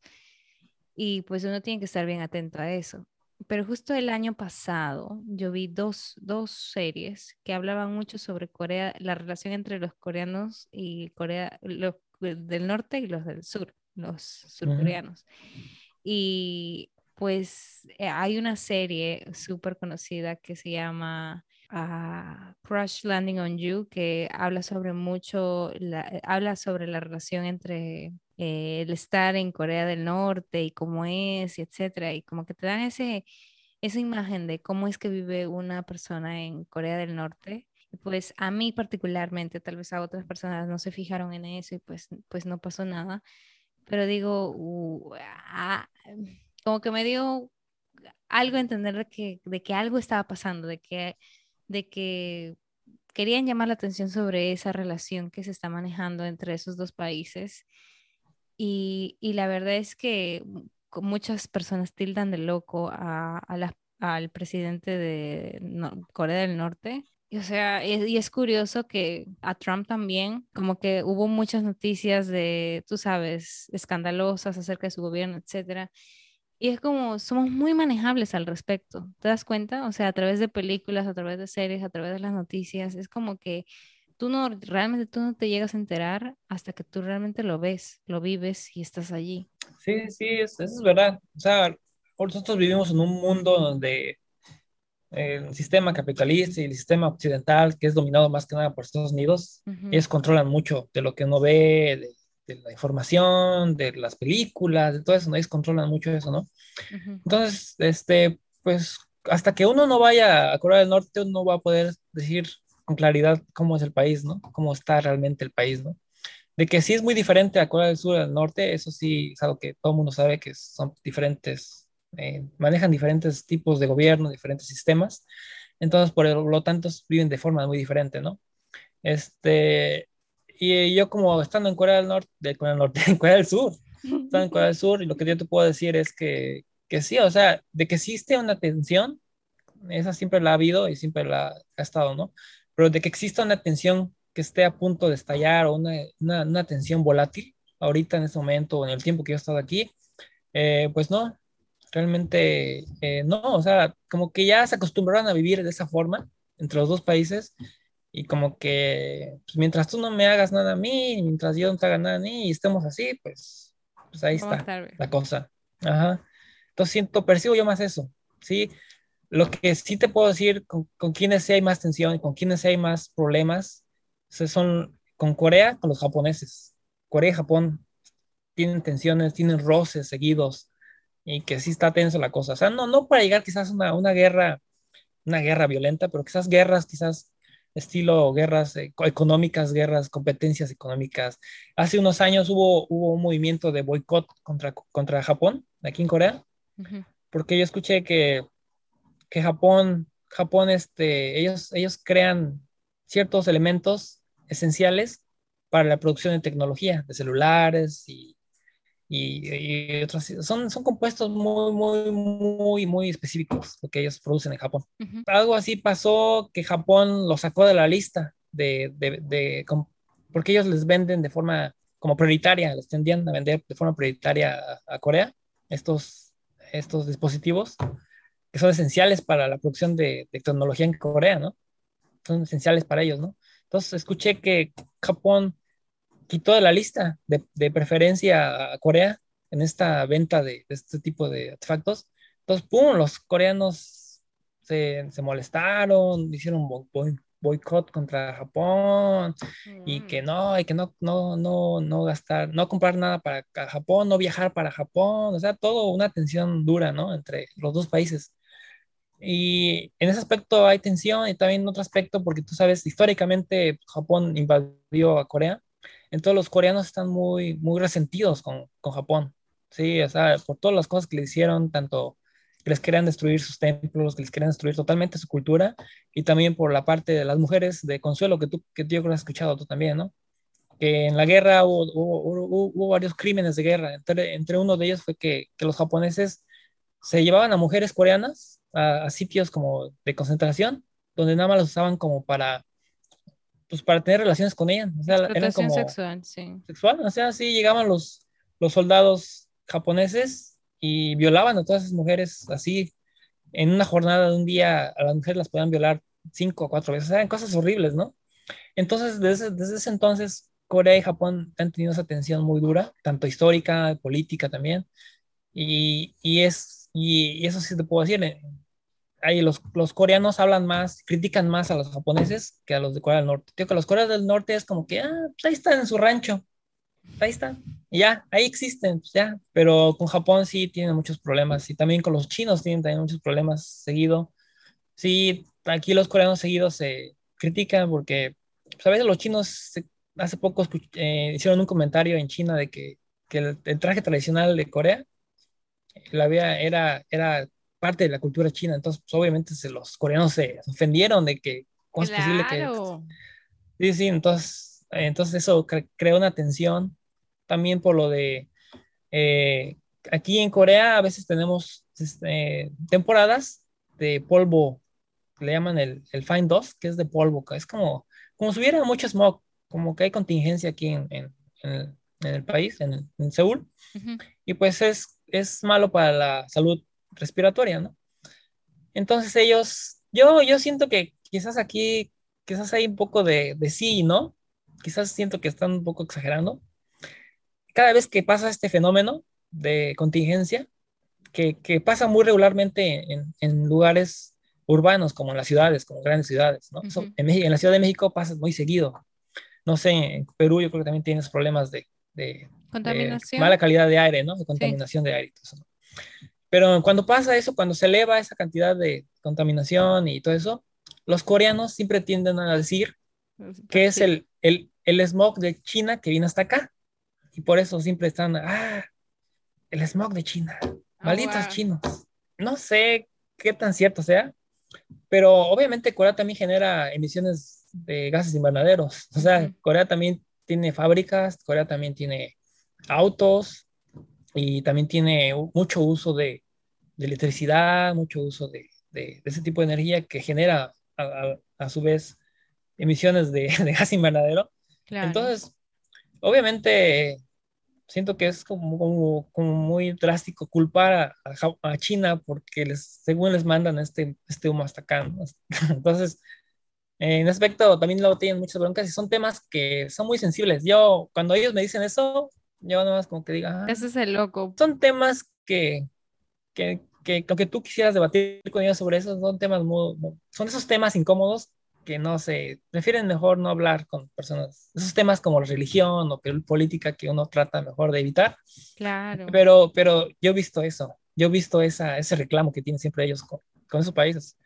Y pues uno tiene que estar bien atento a eso pero justo el año pasado yo vi dos, dos, series que hablaban mucho sobre Corea, la relación entre los coreanos y Corea, los del norte y los del sur, los surcoreanos. Y pues eh, hay una serie súper conocida que se llama uh, Crash Landing on You, que habla sobre mucho, la, habla sobre la relación entre eh, el estar en Corea del Norte y cómo es, y etcétera, y como que te dan ese, esa imagen de cómo es que vive una persona en Corea del Norte. Pues a mí particularmente, tal vez a otras personas no se fijaron en eso y pues, pues no pasó nada, pero digo, uh, como que me dio algo entender de que, de que algo estaba pasando, de que, de que querían llamar la atención sobre esa relación que se está manejando entre esos dos países y, la verdad es que muchas personas tildan de loco a, al presidente de Corea del Norte. Y, o sea, y es curioso que a Trump también, como que hubo muchas noticias de, tú sabes, escandalosas acerca de su gobierno, etcétera. Y es como, somos muy manejables al respecto, ¿te das cuenta? O sea, a través de películas, a través de series, a través de las noticias, es como que tú no, realmente tú no te llegas a enterar hasta que tú realmente lo ves, lo vives y estás allí. Sí, sí, eso es verdad. O sea, nosotros vivimos en un mundo donde el sistema capitalista y el sistema occidental, que es dominado más que nada por Estados Unidos, ellos controlan mucho de lo que uno ve, de, la información, de las películas, de todo eso, ¿no? ellos controlan mucho eso, ¿no? Entonces, este, pues hasta que uno no vaya a Corea del Norte, uno no va a poder decir con claridad cómo es el país, ¿no? Cómo está realmente el país, ¿no? De que sí es muy diferente a Corea del Sur del Norte, eso sí es algo que todo el mundo sabe que son diferentes, eh, manejan diferentes tipos de gobierno, diferentes sistemas, entonces por lo tanto viven de forma muy diferente, ¿no? Este, y yo como estando en Corea del Norte, de Corea del Norte, en Corea del Sur, estando en Corea del Sur, y lo que yo te puedo decir es que, que sí, o sea, de que existe una tensión, esa siempre la ha habido y siempre la ha estado, ¿no? Pero de que exista una tensión que esté a punto de estallar o una, una, tensión volátil, ahorita en este momento o en el tiempo que yo he estado aquí, Eh, pues no, realmente eh, no, o sea, como que ya se acostumbraron a vivir de esa forma entre los dos países y como que pues, mientras tú no me hagas nada a mí, mientras yo no te haga nada a mí y estemos así, pues, pues ahí está la cosa. Ajá. Entonces siento, percibo yo más eso, ¿sí? Lo que sí te puedo decir, con, con quienes sí hay más tensión y con quienes sí hay más problemas, son con Corea, con los japoneses. Corea y Japón tienen tensiones, tienen roces seguidos y que sí está tenso la cosa. O sea, no, no para llegar quizás a una, una guerra, una guerra violenta, pero quizás guerras, quizás estilo guerras eh, económicas, guerras, competencias económicas. Hace unos años hubo, hubo un movimiento de boicot contra, contra Japón, aquí en Corea, porque yo escuché que, que Japón, Japón, este, ellos, ellos crean ciertos elementos esenciales para la producción de tecnología, de celulares y, y, otros. Son, son compuestos muy, muy, muy, muy específicos lo que ellos producen en Japón. Algo así pasó que Japón lo sacó de la lista de, de, de, porque ellos les venden de forma como prioritaria, les tendían a vender de forma prioritaria a, Corea estos, estos dispositivos que son esenciales para la producción de, de tecnología en Corea, ¿no? Son esenciales para ellos, ¿no? Entonces escuché que Japón quitó de la lista de, de preferencia a Corea en esta venta de, de, este tipo de artefactos. Entonces, ¡pum!, los coreanos se, se molestaron, hicieron un boicot contra Japón y que mm. no, y que no, no, no, no gastar, no comprar nada para Japón, no viajar para Japón, o sea, todo una tensión dura, ¿no? Entre los dos países. Y en ese aspecto hay tensión y también en otro aspecto porque tú sabes, históricamente Japón invadió a Corea, entonces los coreanos están muy, muy resentidos con, con Japón, ¿sí? O sea, por todas las cosas que le hicieron, tanto que les querían destruir sus templos, que les querían destruir totalmente su cultura, y también por la parte de las mujeres de Consuelo, que tú, que yo creo has escuchado tú también, ¿no? Que en la guerra hubo, hubo, hubo, varios crímenes de guerra, entre, entre uno de ellos fue que, que los japoneses se llevaban a mujeres coreanas a, sitios como de concentración, donde nada más los usaban como para, pues para tener relaciones con ellas. O sea, eran como sexual, sí. Sexual, o sea, sí llegaban los, los soldados japoneses y violaban a todas esas mujeres así. En una jornada de un día, a las mujeres las podían violar cinco o cuatro veces. O sea, eran cosas horribles, ¿no? Entonces, desde, desde ese entonces, Corea y Japón han tenido esa tensión muy dura, tanto histórica, política también. Y, y es, y, y, eso sí te puedo decir, ahí los, los, coreanos hablan más, critican más a los japoneses que a los de Corea del Norte. Tío, que los coreanos del Norte es como que, ah, pues ahí están en su rancho, ahí están, y ya, ahí existen, pues ya, pero con Japón sí tienen muchos problemas, y también con los chinos tienen también muchos problemas seguido. Sí, aquí los coreanos seguidos se critican porque, pues a veces los chinos, hace poco eh, hicieron un comentario en China de que, que el, el, traje tradicional de Corea la vida era, era parte de la cultura china, entonces pues, obviamente se, los coreanos se ofendieron de que, ¿cómo es posible que... Sí, sí, entonces, entonces eso crea una tensión también por lo de... Eh, aquí en Corea a veces tenemos este, temporadas de polvo, le llaman el, el Fine Dust, que es de polvo, es como, como si hubiera mucho smog, como que hay contingencia aquí en, en, en, el, país, en, Seúl, y pues es, es malo para la salud respiratoria, ¿no? Entonces ellos, yo, yo siento que quizás aquí, quizás hay un poco de, de sí, ¿no? Quizás siento que están un poco exagerando. Cada vez que pasa este fenómeno de contingencia, que, que pasa muy regularmente en, en, lugares urbanos, como en las ciudades, como grandes ciudades, ¿no? en, en, la Ciudad de México pasa muy seguido. No sé, en Perú yo creo que también tienes problemas de, de, contaminación. mala calidad de aire, ¿no? De contaminación de aire. ¿no? Pero cuando pasa eso, cuando se eleva esa cantidad de contaminación y todo eso, los coreanos siempre tienden a decir que es el, el, el smog de China que vino hasta acá. Y por eso siempre están, ah, el smog de China, oh, malditos chinos. No sé qué tan cierto sea, pero obviamente Corea también genera emisiones de gases invernaderos. O sea, Corea también tiene fábricas, Corea también tiene autos, y también tiene mucho uso de, de electricidad, mucho uso de, de, ese tipo de energía que genera a, a, su vez emisiones de, gas invernadero. Entonces, obviamente, siento que es como, como, como muy drástico culpar a, a, China porque les, según les mandan este, este humo hasta acá. Entonces, en aspecto también luego tienen muchas broncas y son temas que son muy sensibles. Yo, cuando ellos me dicen eso, yo nada más como que diga, ah, ese es el loco. Son temas que, que, que, aunque tú quisieras debatir con ellos sobre eso, son temas muy, son esos temas incómodos que no se, prefieren mejor no hablar con personas, esos temas como la religión o política que uno trata mejor de evitar. Claro. Pero, pero yo he visto eso, yo he visto esa, ese reclamo que tienen siempre ellos con, con esos países.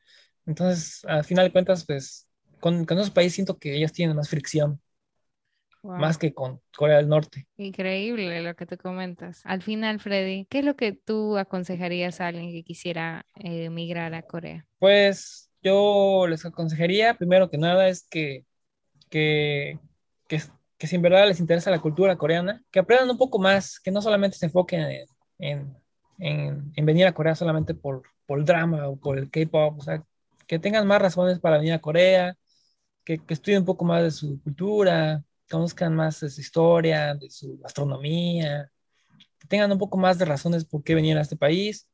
Entonces, al final de cuentas, pues, con, con esos países siento que ellos tienen más fricción más que con Corea del Norte. Increíble lo que te comentas. Al final, Freddy, ¿qué es lo que tú aconsejarías a alguien que quisiera eh, emigrar a Corea? Pues yo les aconsejaría, primero que nada, es que, que, que, que si en verdad les interesa la cultura coreana, que aprendan un poco más, que no solamente se enfoquen en, en, en, venir a Corea solamente por, por el drama o por el K-pop, o sea, que tengan más razones para venir a Corea, que, que estudien un poco más de su cultura, conozcan más de su historia, de su astronomía, que tengan un poco más de razones por qué venir a este país.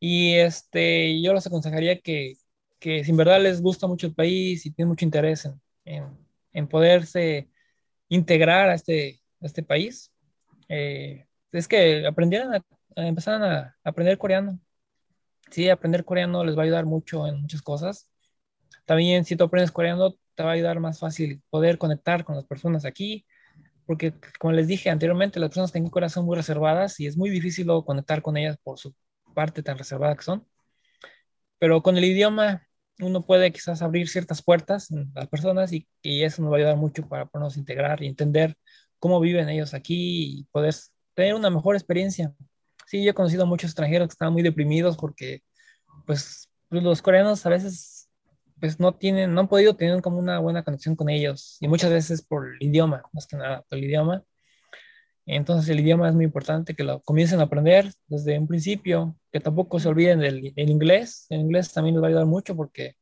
Y este, yo les aconsejaría que, que si en verdad les gusta mucho el país y tienen mucho interés en, en, en poderse integrar a este, a este país, eh, es que aprendieran a, a empezaran a aprender coreano. Sí, aprender coreano les va a ayudar mucho en muchas cosas. También si tú aprendes coreano, te va a ayudar más fácil poder conectar con las personas aquí, porque como les dije anteriormente, las personas que en Corea son muy reservadas y es muy difícil luego conectar con ellas por su parte tan reservada que son. Pero con el idioma uno puede quizás abrir ciertas puertas a las personas y, y eso nos va a ayudar mucho para podernos integrar y entender cómo viven ellos aquí y poder tener una mejor experiencia. Sí, yo he conocido a muchos extranjeros que están muy deprimidos porque pues los coreanos a veces pues no tienen, no han podido tener como una buena conexión con ellos y muchas veces por el idioma, más que nada por el idioma. Entonces el idioma es muy importante que lo comiencen a aprender desde un principio, que tampoco se olviden del inglés. El inglés también les va a ayudar mucho porque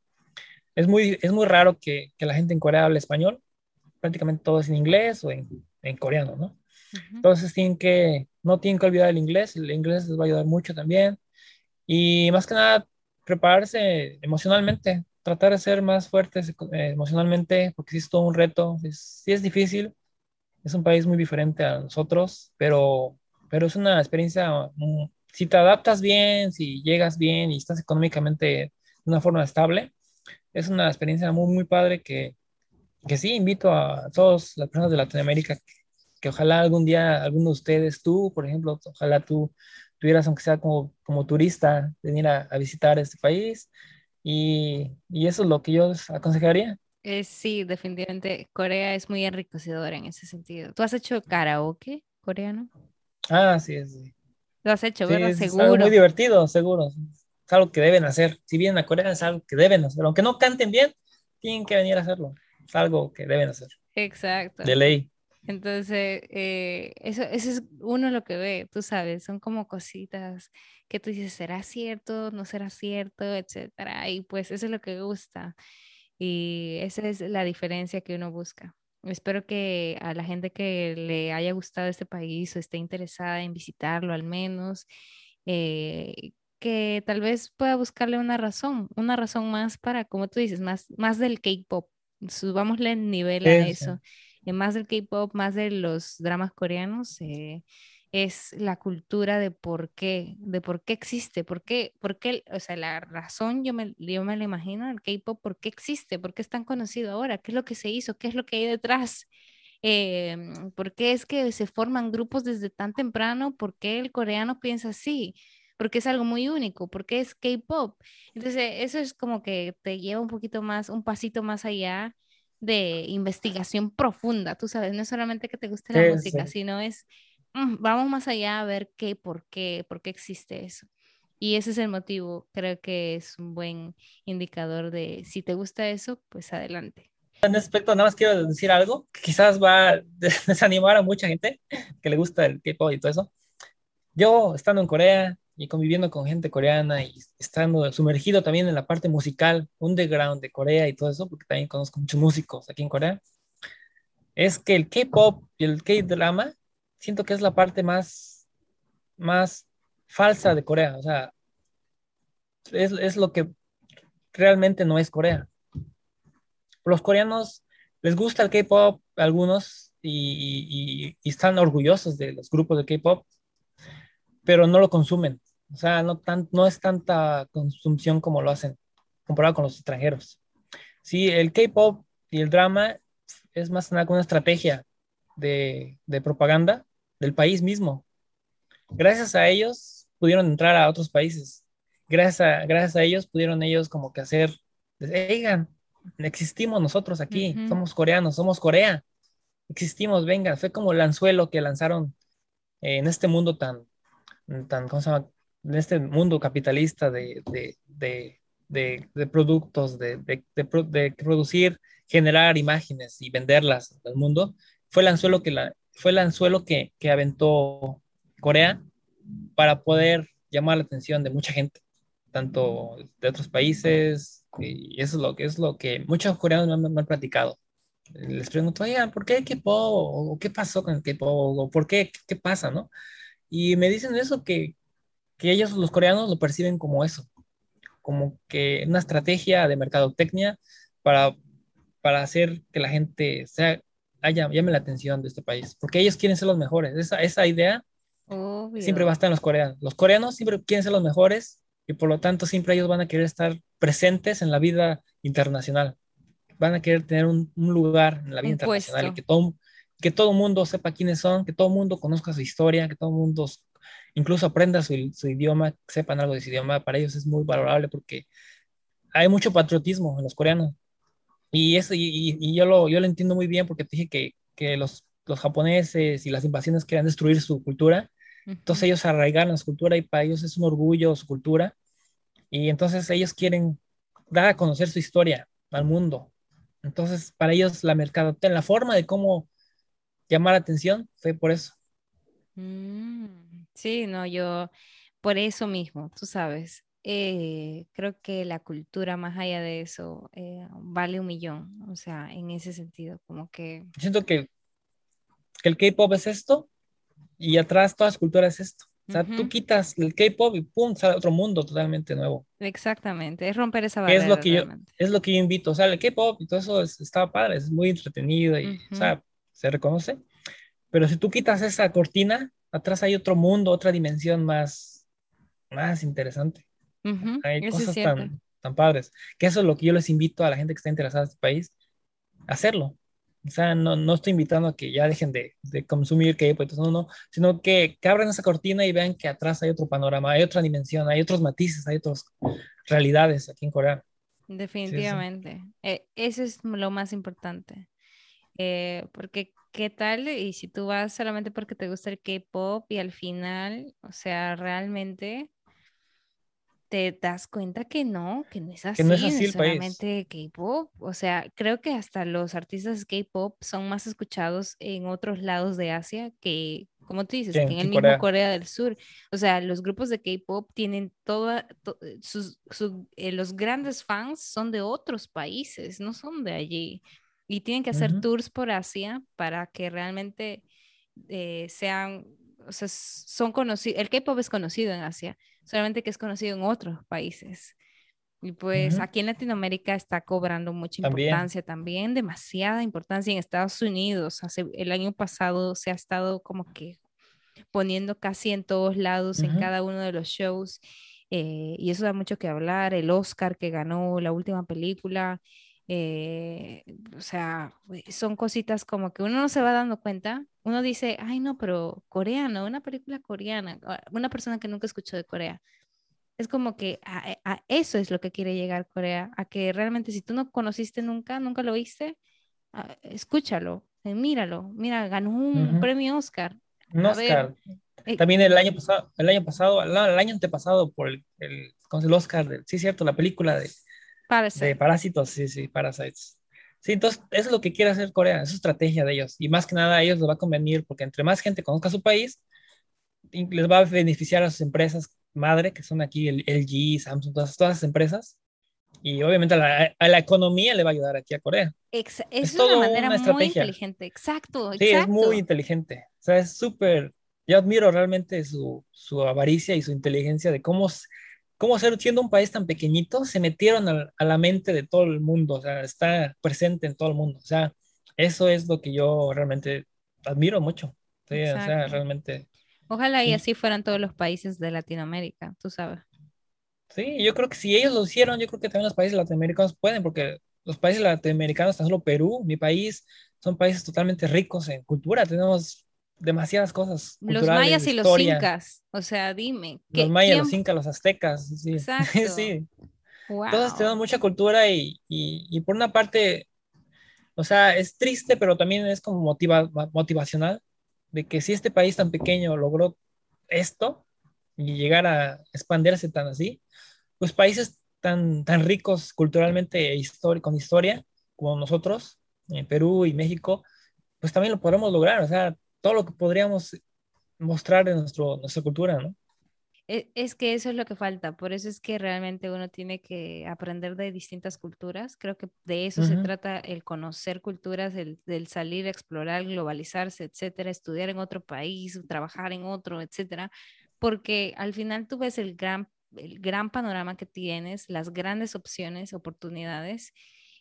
es muy, es muy raro que, que la gente en Corea hable español. Prácticamente todo es en inglés o en, en coreano, ¿no? Entonces tienen que, no tienen que olvidar el inglés. El inglés les va a ayudar mucho también. Y más que nada, prepararse emocionalmente tratar de ser más fuertes eh, emocionalmente, porque sí es todo un reto, sí es difícil, es un país muy diferente a nosotros, pero, pero es una experiencia, mm, si te adaptas bien, si llegas bien y estás económicamente de una forma estable, es una experiencia muy, muy padre que, que sí invito a todas las personas de Latinoamérica que, que ojalá algún día, alguno de ustedes, tú, por ejemplo, ojalá tú tuvieras, aunque sea como, como turista, venir a, a visitar este país y, y eso es lo que yo aconsejaría. Eh, sí, definitivamente Corea es muy enriquecedora en ese sentido. ¿Tú has hecho karaoke coreano? Ah, sí, sí. Lo has hecho, ¿verdad? Es seguro. algo muy divertido, seguro. Es algo que deben hacer. Si vienen a Corea, es algo que deben hacer. Aunque no canten bien, tienen que venir a hacerlo. Es algo que deben hacer. Exacto. De ley. Entonces, eh, eso, eso es uno lo que ve, tú sabes, son como cositas que tú dices, ¿será cierto? ¿No será cierto? Etcétera. Y pues eso es lo que gusta. Y esa es la diferencia que uno busca. Espero que a la gente que le haya gustado este país o esté interesada en visitarlo al menos, eh, que tal vez pueda buscarle una razón, una razón más para, como tú dices, más, más del K-pop. Subámosle el nivel a eso más del K-pop, más de los dramas coreanos, eh, es la cultura de por qué, de por qué existe, por qué, por qué o sea, la razón, yo me, yo me la imagino, el K-pop, por qué existe, por qué es tan conocido ahora, qué es lo que se hizo, qué es lo que hay detrás. Eh, ¿Por qué es que se forman grupos desde tan temprano? ¿Por qué el coreano piensa así? Porque es algo muy único, porque es K-pop. Entonces, eso es como que te lleva un poquito más, un pasito más allá de investigación profunda, tú sabes, no es solamente que te guste la música, sino es, mm, vamos más allá a ver qué, por qué, por qué existe eso. Y ese es el motivo, creo que es un buen indicador de si te gusta eso, pues adelante. En aspecto, nada más quiero decir algo que quizás va a desanimar a mucha gente que le gusta el K-pop y todo eso. Yo, estando en Corea, y conviviendo con gente coreana y estando sumergido también en la parte musical, underground de Corea y todo eso, porque también conozco muchos músicos aquí en Corea, es que el K-pop y el K-drama siento que es la parte más, más falsa de Corea. O sea, es, es lo que realmente no es Corea. Los coreanos les gusta el K-pop, algunos, y, y, están orgullosos de los grupos de K-pop, pero no lo consumen. O sea, no, tan, no es tanta consumición como lo hacen comparado con los extranjeros. Sí, el K-pop y el drama es más nada una estrategia de, de propaganda del país mismo. Gracias a ellos pudieron entrar a otros países. Gracias a, gracias a ellos pudieron ellos como que hacer, oigan, existimos nosotros aquí, somos coreanos, somos Corea, existimos, venga, fue como el anzuelo que lanzaron en este mundo tan, tan, ¿cómo se llama? En este mundo capitalista de, de, de, de productos, de, producir, generar imágenes y venderlas al mundo, fue el anzuelo que, la, fue el anzuelo que, que aventó Corea para poder llamar la atención de mucha gente, tanto de otros países, y eso es lo que es lo que muchos coreanos me, han platicado. Les pregunto, oigan, ¿por qué K-pop? ¿O qué pasó con el K-pop? ¿O por qué? ¿Qué pasa? ¿No? Y me dicen eso que, que ellos, los coreanos, lo perciben como eso, como que una estrategia de mercadotecnia para, para hacer que la gente sea, haya, llame la atención de este país, porque ellos quieren ser los mejores. Esa, esa idea siempre va a estar en los coreanos. Los coreanos siempre quieren ser los mejores y por lo tanto siempre ellos van a querer estar presentes en la vida internacional. Van a querer tener un, lugar en la vida internacional y que todo, que todo mundo sepa quiénes son, que todo el mundo conozca su historia, que todo el mundo incluso aprenda su, su, idioma, sepan algo de su idioma. Para ellos es muy valorable porque hay mucho patriotismo en los coreanos. Y, eso, y, y yo, lo, yo lo entiendo muy bien porque te dije que, que los, los japoneses y las invasiones querían destruir su cultura entonces ellos arraigan su cultura y para ellos es un orgullo su cultura. Y entonces ellos quieren dar a conocer su historia al mundo. Entonces para ellos la mercadotecnia, la forma de cómo llamar la atención fue por eso. Mm, sí, no, yo por eso mismo, tú sabes, eh, creo que la cultura más allá de eso eh, vale un millón, o sea, en ese sentido, como que... Siento que, que el K-Pop es esto y atrás todas las culturas es esto. O sea, tú quitas el K-pop y pum, sale otro mundo totalmente nuevo. Exactamente, es romper esa barrera. Es lo que, yo, es lo que yo invito. O sea, el K-pop y todo eso es, está padre, es muy entretenido y, o sea, se reconoce. Pero si tú quitas esa cortina, atrás hay otro mundo, otra dimensión más, más interesante. Hay cosas tan, tan padres. Que eso es lo que yo les invito a la gente que está interesada en este país, a hacerlo. O sea, no, no estoy invitando a que ya dejen de, de consumir K-pop, no, no, sino que, que, abran esa cortina y vean que atrás hay otro panorama, hay otra dimensión, hay otros matices, hay otras realidades aquí en Corea. Definitivamente. Eh, eso es lo más importante. Eh, porque, ¿qué tal? Y si tú vas solamente porque te gusta el K-pop y al final, o sea, realmente te das cuenta que no, que no es así, que no es así solamente K-pop. O sea, creo que hasta los artistas K-pop son más escuchados en otros lados de Asia que, como tú dices, que en el mismo Corea. del Sur. O sea, los grupos de K-pop tienen toda, sus, eh, los grandes fans son de otros países, no son de allí. Y tienen que hacer tours por Asia para que realmente eh, sean, o sea, son conocidos, el K-pop es conocido en Asia solamente que es conocido en otros países. Y pues aquí en Latinoamérica está cobrando mucha importancia también, demasiada importancia en Estados Unidos. Hace, el año pasado se ha estado como que poniendo casi en todos lados, en cada uno de los shows. Eh, y eso da mucho que hablar. El Oscar que ganó la última película. Eh, o sea, son cositas como que uno no se va dando cuenta. Uno dice, ay, no, pero coreano, una película coreana, ah, una persona que nunca escuchó de Corea. Es como que a, eso es lo que quiere llegar Corea, a que realmente si tú no conociste nunca, nunca lo viste, ah, escúchalo, eh, míralo, mira, ganó un premio Oscar. Un Oscar. Eh, También el año pasado, el año pasado, el, año antepasado por el, el, el Oscar, sí, cierto, la película de de parásitos, sí, sí, parasites. Sí, entonces eso es lo que quiere hacer Corea, es su estrategia de ellos. Y más que nada a ellos les va a convenir porque entre más gente conozca su país, les va a beneficiar a sus empresas madre, que son aquí el LG, Samsung, todas, todas las empresas. Y obviamente a la, a la, economía le va a ayudar aquí a Corea. es, es una manera muy inteligente, exacto, Sí, es muy inteligente. O sea, es súper, yo admiro realmente su, su avaricia y su inteligencia de cómo, cómo ser, siendo un país tan pequeñito, se metieron a, a, la mente de todo el mundo, o sea, está presente en todo el mundo. O sea, eso es lo que yo realmente admiro mucho. Sí, o sea, realmente. Ojalá y así fueran todos los países de Latinoamérica, tú sabes. Sí, yo creo que si ellos lo hicieron, yo creo que también los países latinoamericanos pueden, porque los países latinoamericanos, tan solo Perú, mi país, son países totalmente ricos en cultura. Tenemos demasiadas cosas. Los mayas y los incas, o sea, dime. Los mayas, los incas, los aztecas, sí. Exacto. sí. Entonces tenemos mucha cultura y, y, y, por una parte, o sea, es triste, pero también es como motiva, motivacional de que si este país tan pequeño logró esto y llegar a expandirse tan así, pues países tan, tan ricos culturalmente e con historia como nosotros, en Perú y México, pues también lo podremos lograr, o sea, todo lo que podríamos mostrar en nuestro, nuestra cultura, ¿no? E, es que eso es lo que falta, por eso es que realmente uno tiene que aprender de distintas culturas. Creo que de eso se trata el conocer culturas, el, salir a explorar, globalizarse, etcétera, estudiar en otro país, trabajar en otro, etcétera, porque al final tú ves el gran, el gran panorama que tienes, las grandes opciones, oportunidades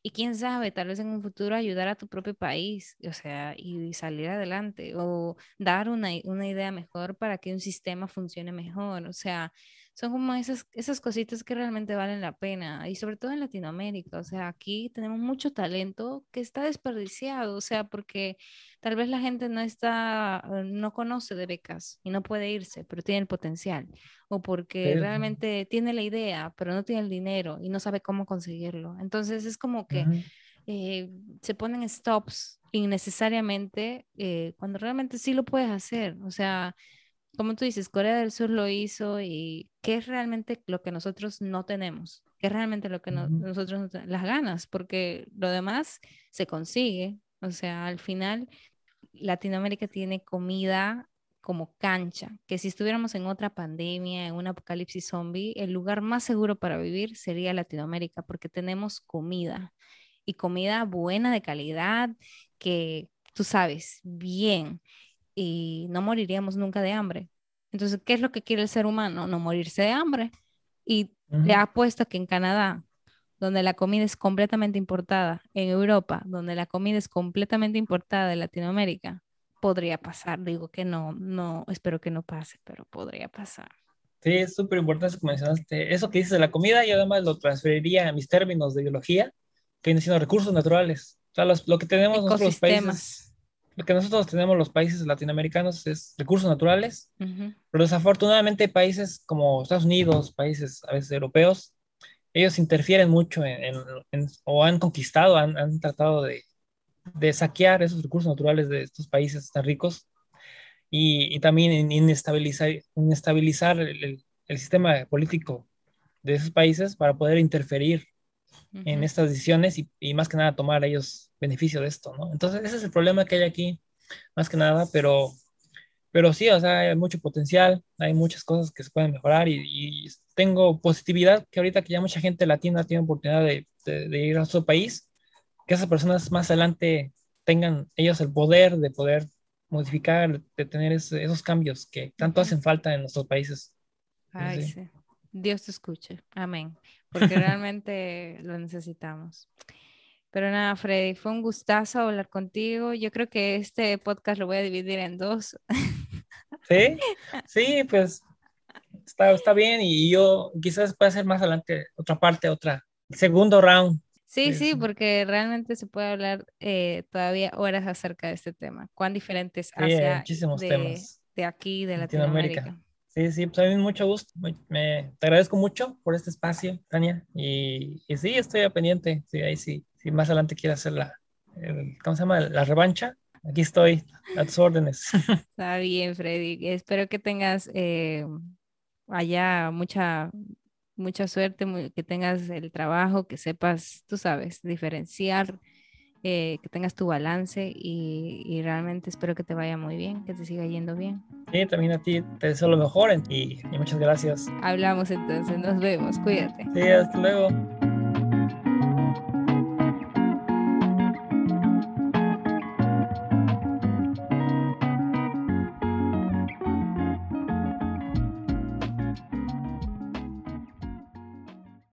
y quién sabe, tal vez en un futuro ayudar a tu propio país, o sea, y salir adelante o dar una, una idea mejor para que un sistema funcione mejor, o sea, son como esas, esas cositas que realmente valen la pena y sobre todo en Latinoamérica, o sea, aquí tenemos mucho talento que está desperdiciado, o sea, porque tal vez la gente no está, eh, no conoce de becas y no puede irse, pero tiene el potencial, o porque realmente tiene la idea, pero no tiene el dinero y no sabe cómo conseguirlo. Entonces es como que... Eh, se ponen stops innecesariamente eh, cuando realmente sí lo puedes hacer. O sea, como tú dices, Corea del Sur lo hizo y qué es realmente lo que nosotros no tenemos, qué es realmente lo que nosotros no tenemos, las ganas, porque lo demás se consigue. O sea, al final Latinoamérica tiene comida como cancha, que si estuviéramos en otra pandemia, en un apocalipsis zombie, el lugar más seguro para vivir sería Latinoamérica, porque tenemos comida y comida buena, de calidad, que tú sabes, bien y no moriríamos nunca de hambre. Entonces, ¿qué es lo que quiere el ser humano? No morirse de hambre. Y le ha puesto que en Canadá, donde la comida es completamente importada, en Europa, donde la comida es completamente importada de Latinoamérica, podría pasar. Digo que no, no, espero que no pase, pero podría pasar. Sí, es súper importante que mencionaste eso que dices de la comida y además lo transferiría a mis términos de biología, que vienen siendo recursos naturales. O sea, lo que tenemos en nuestros países lo que nosotros tenemos los países latinoamericanos es recursos naturales, pero desafortunadamente países como Estados Unidos, países a veces europeos, ellos interfieren mucho en, o han conquistado, han, han tratado de, de, saquear esos recursos naturales de estos países tan ricos y, y también inestabilizar, inestabilizar el, el, sistema político de esos países para poder interferir en estas decisiones y, y, más que nada tomar ellos beneficio de esto, ¿no? Entonces, ese es el problema que hay aquí, más que nada, pero, pero sí, o sea, hay mucho potencial, hay muchas cosas que se pueden mejorar y, y tengo positividad que ahorita que ya mucha gente latina tiene oportunidad de, de, ir a su país, que esas personas más adelante tengan ellos el poder de poder modificar, de tener esos cambios que tanto hacen falta en nuestros países. Ay, sí. Dios te escuche. Amén. Porque realmente lo necesitamos. Pero nada, Freddy, fue un gustazo hablar contigo. Yo creo que este podcast lo voy a dividir en dos. Sí, sí, pues está, está bien y yo quizás pueda hacer más adelante otra parte, otra, segundo round. Sí, sí, porque realmente se puede hablar eh, todavía horas acerca de este tema. Cuán diferentes hacia muchísimos de, temas. de aquí, de Latinoamérica. Sí, sí, pues a mí mucho gusto. Me, te agradezco mucho por este espacio, Tania. Y, y sí, estoy a pendiente. Sí, ahí sí. Si más adelante quieres hacer la, ¿cómo se llama? La revancha. Aquí estoy, a tus órdenes. Está bien, Freddy. Espero que tengas eh, allá mucha, mucha suerte, que tengas el trabajo, que sepas, tú sabes, diferenciar eh, que tengas tu balance y, realmente espero que te vaya muy bien, que te siga yendo bien. Sí, también a ti te deseo lo mejor y, y muchas gracias. Hablamos entonces, nos vemos, cuídate. Sí, hasta luego.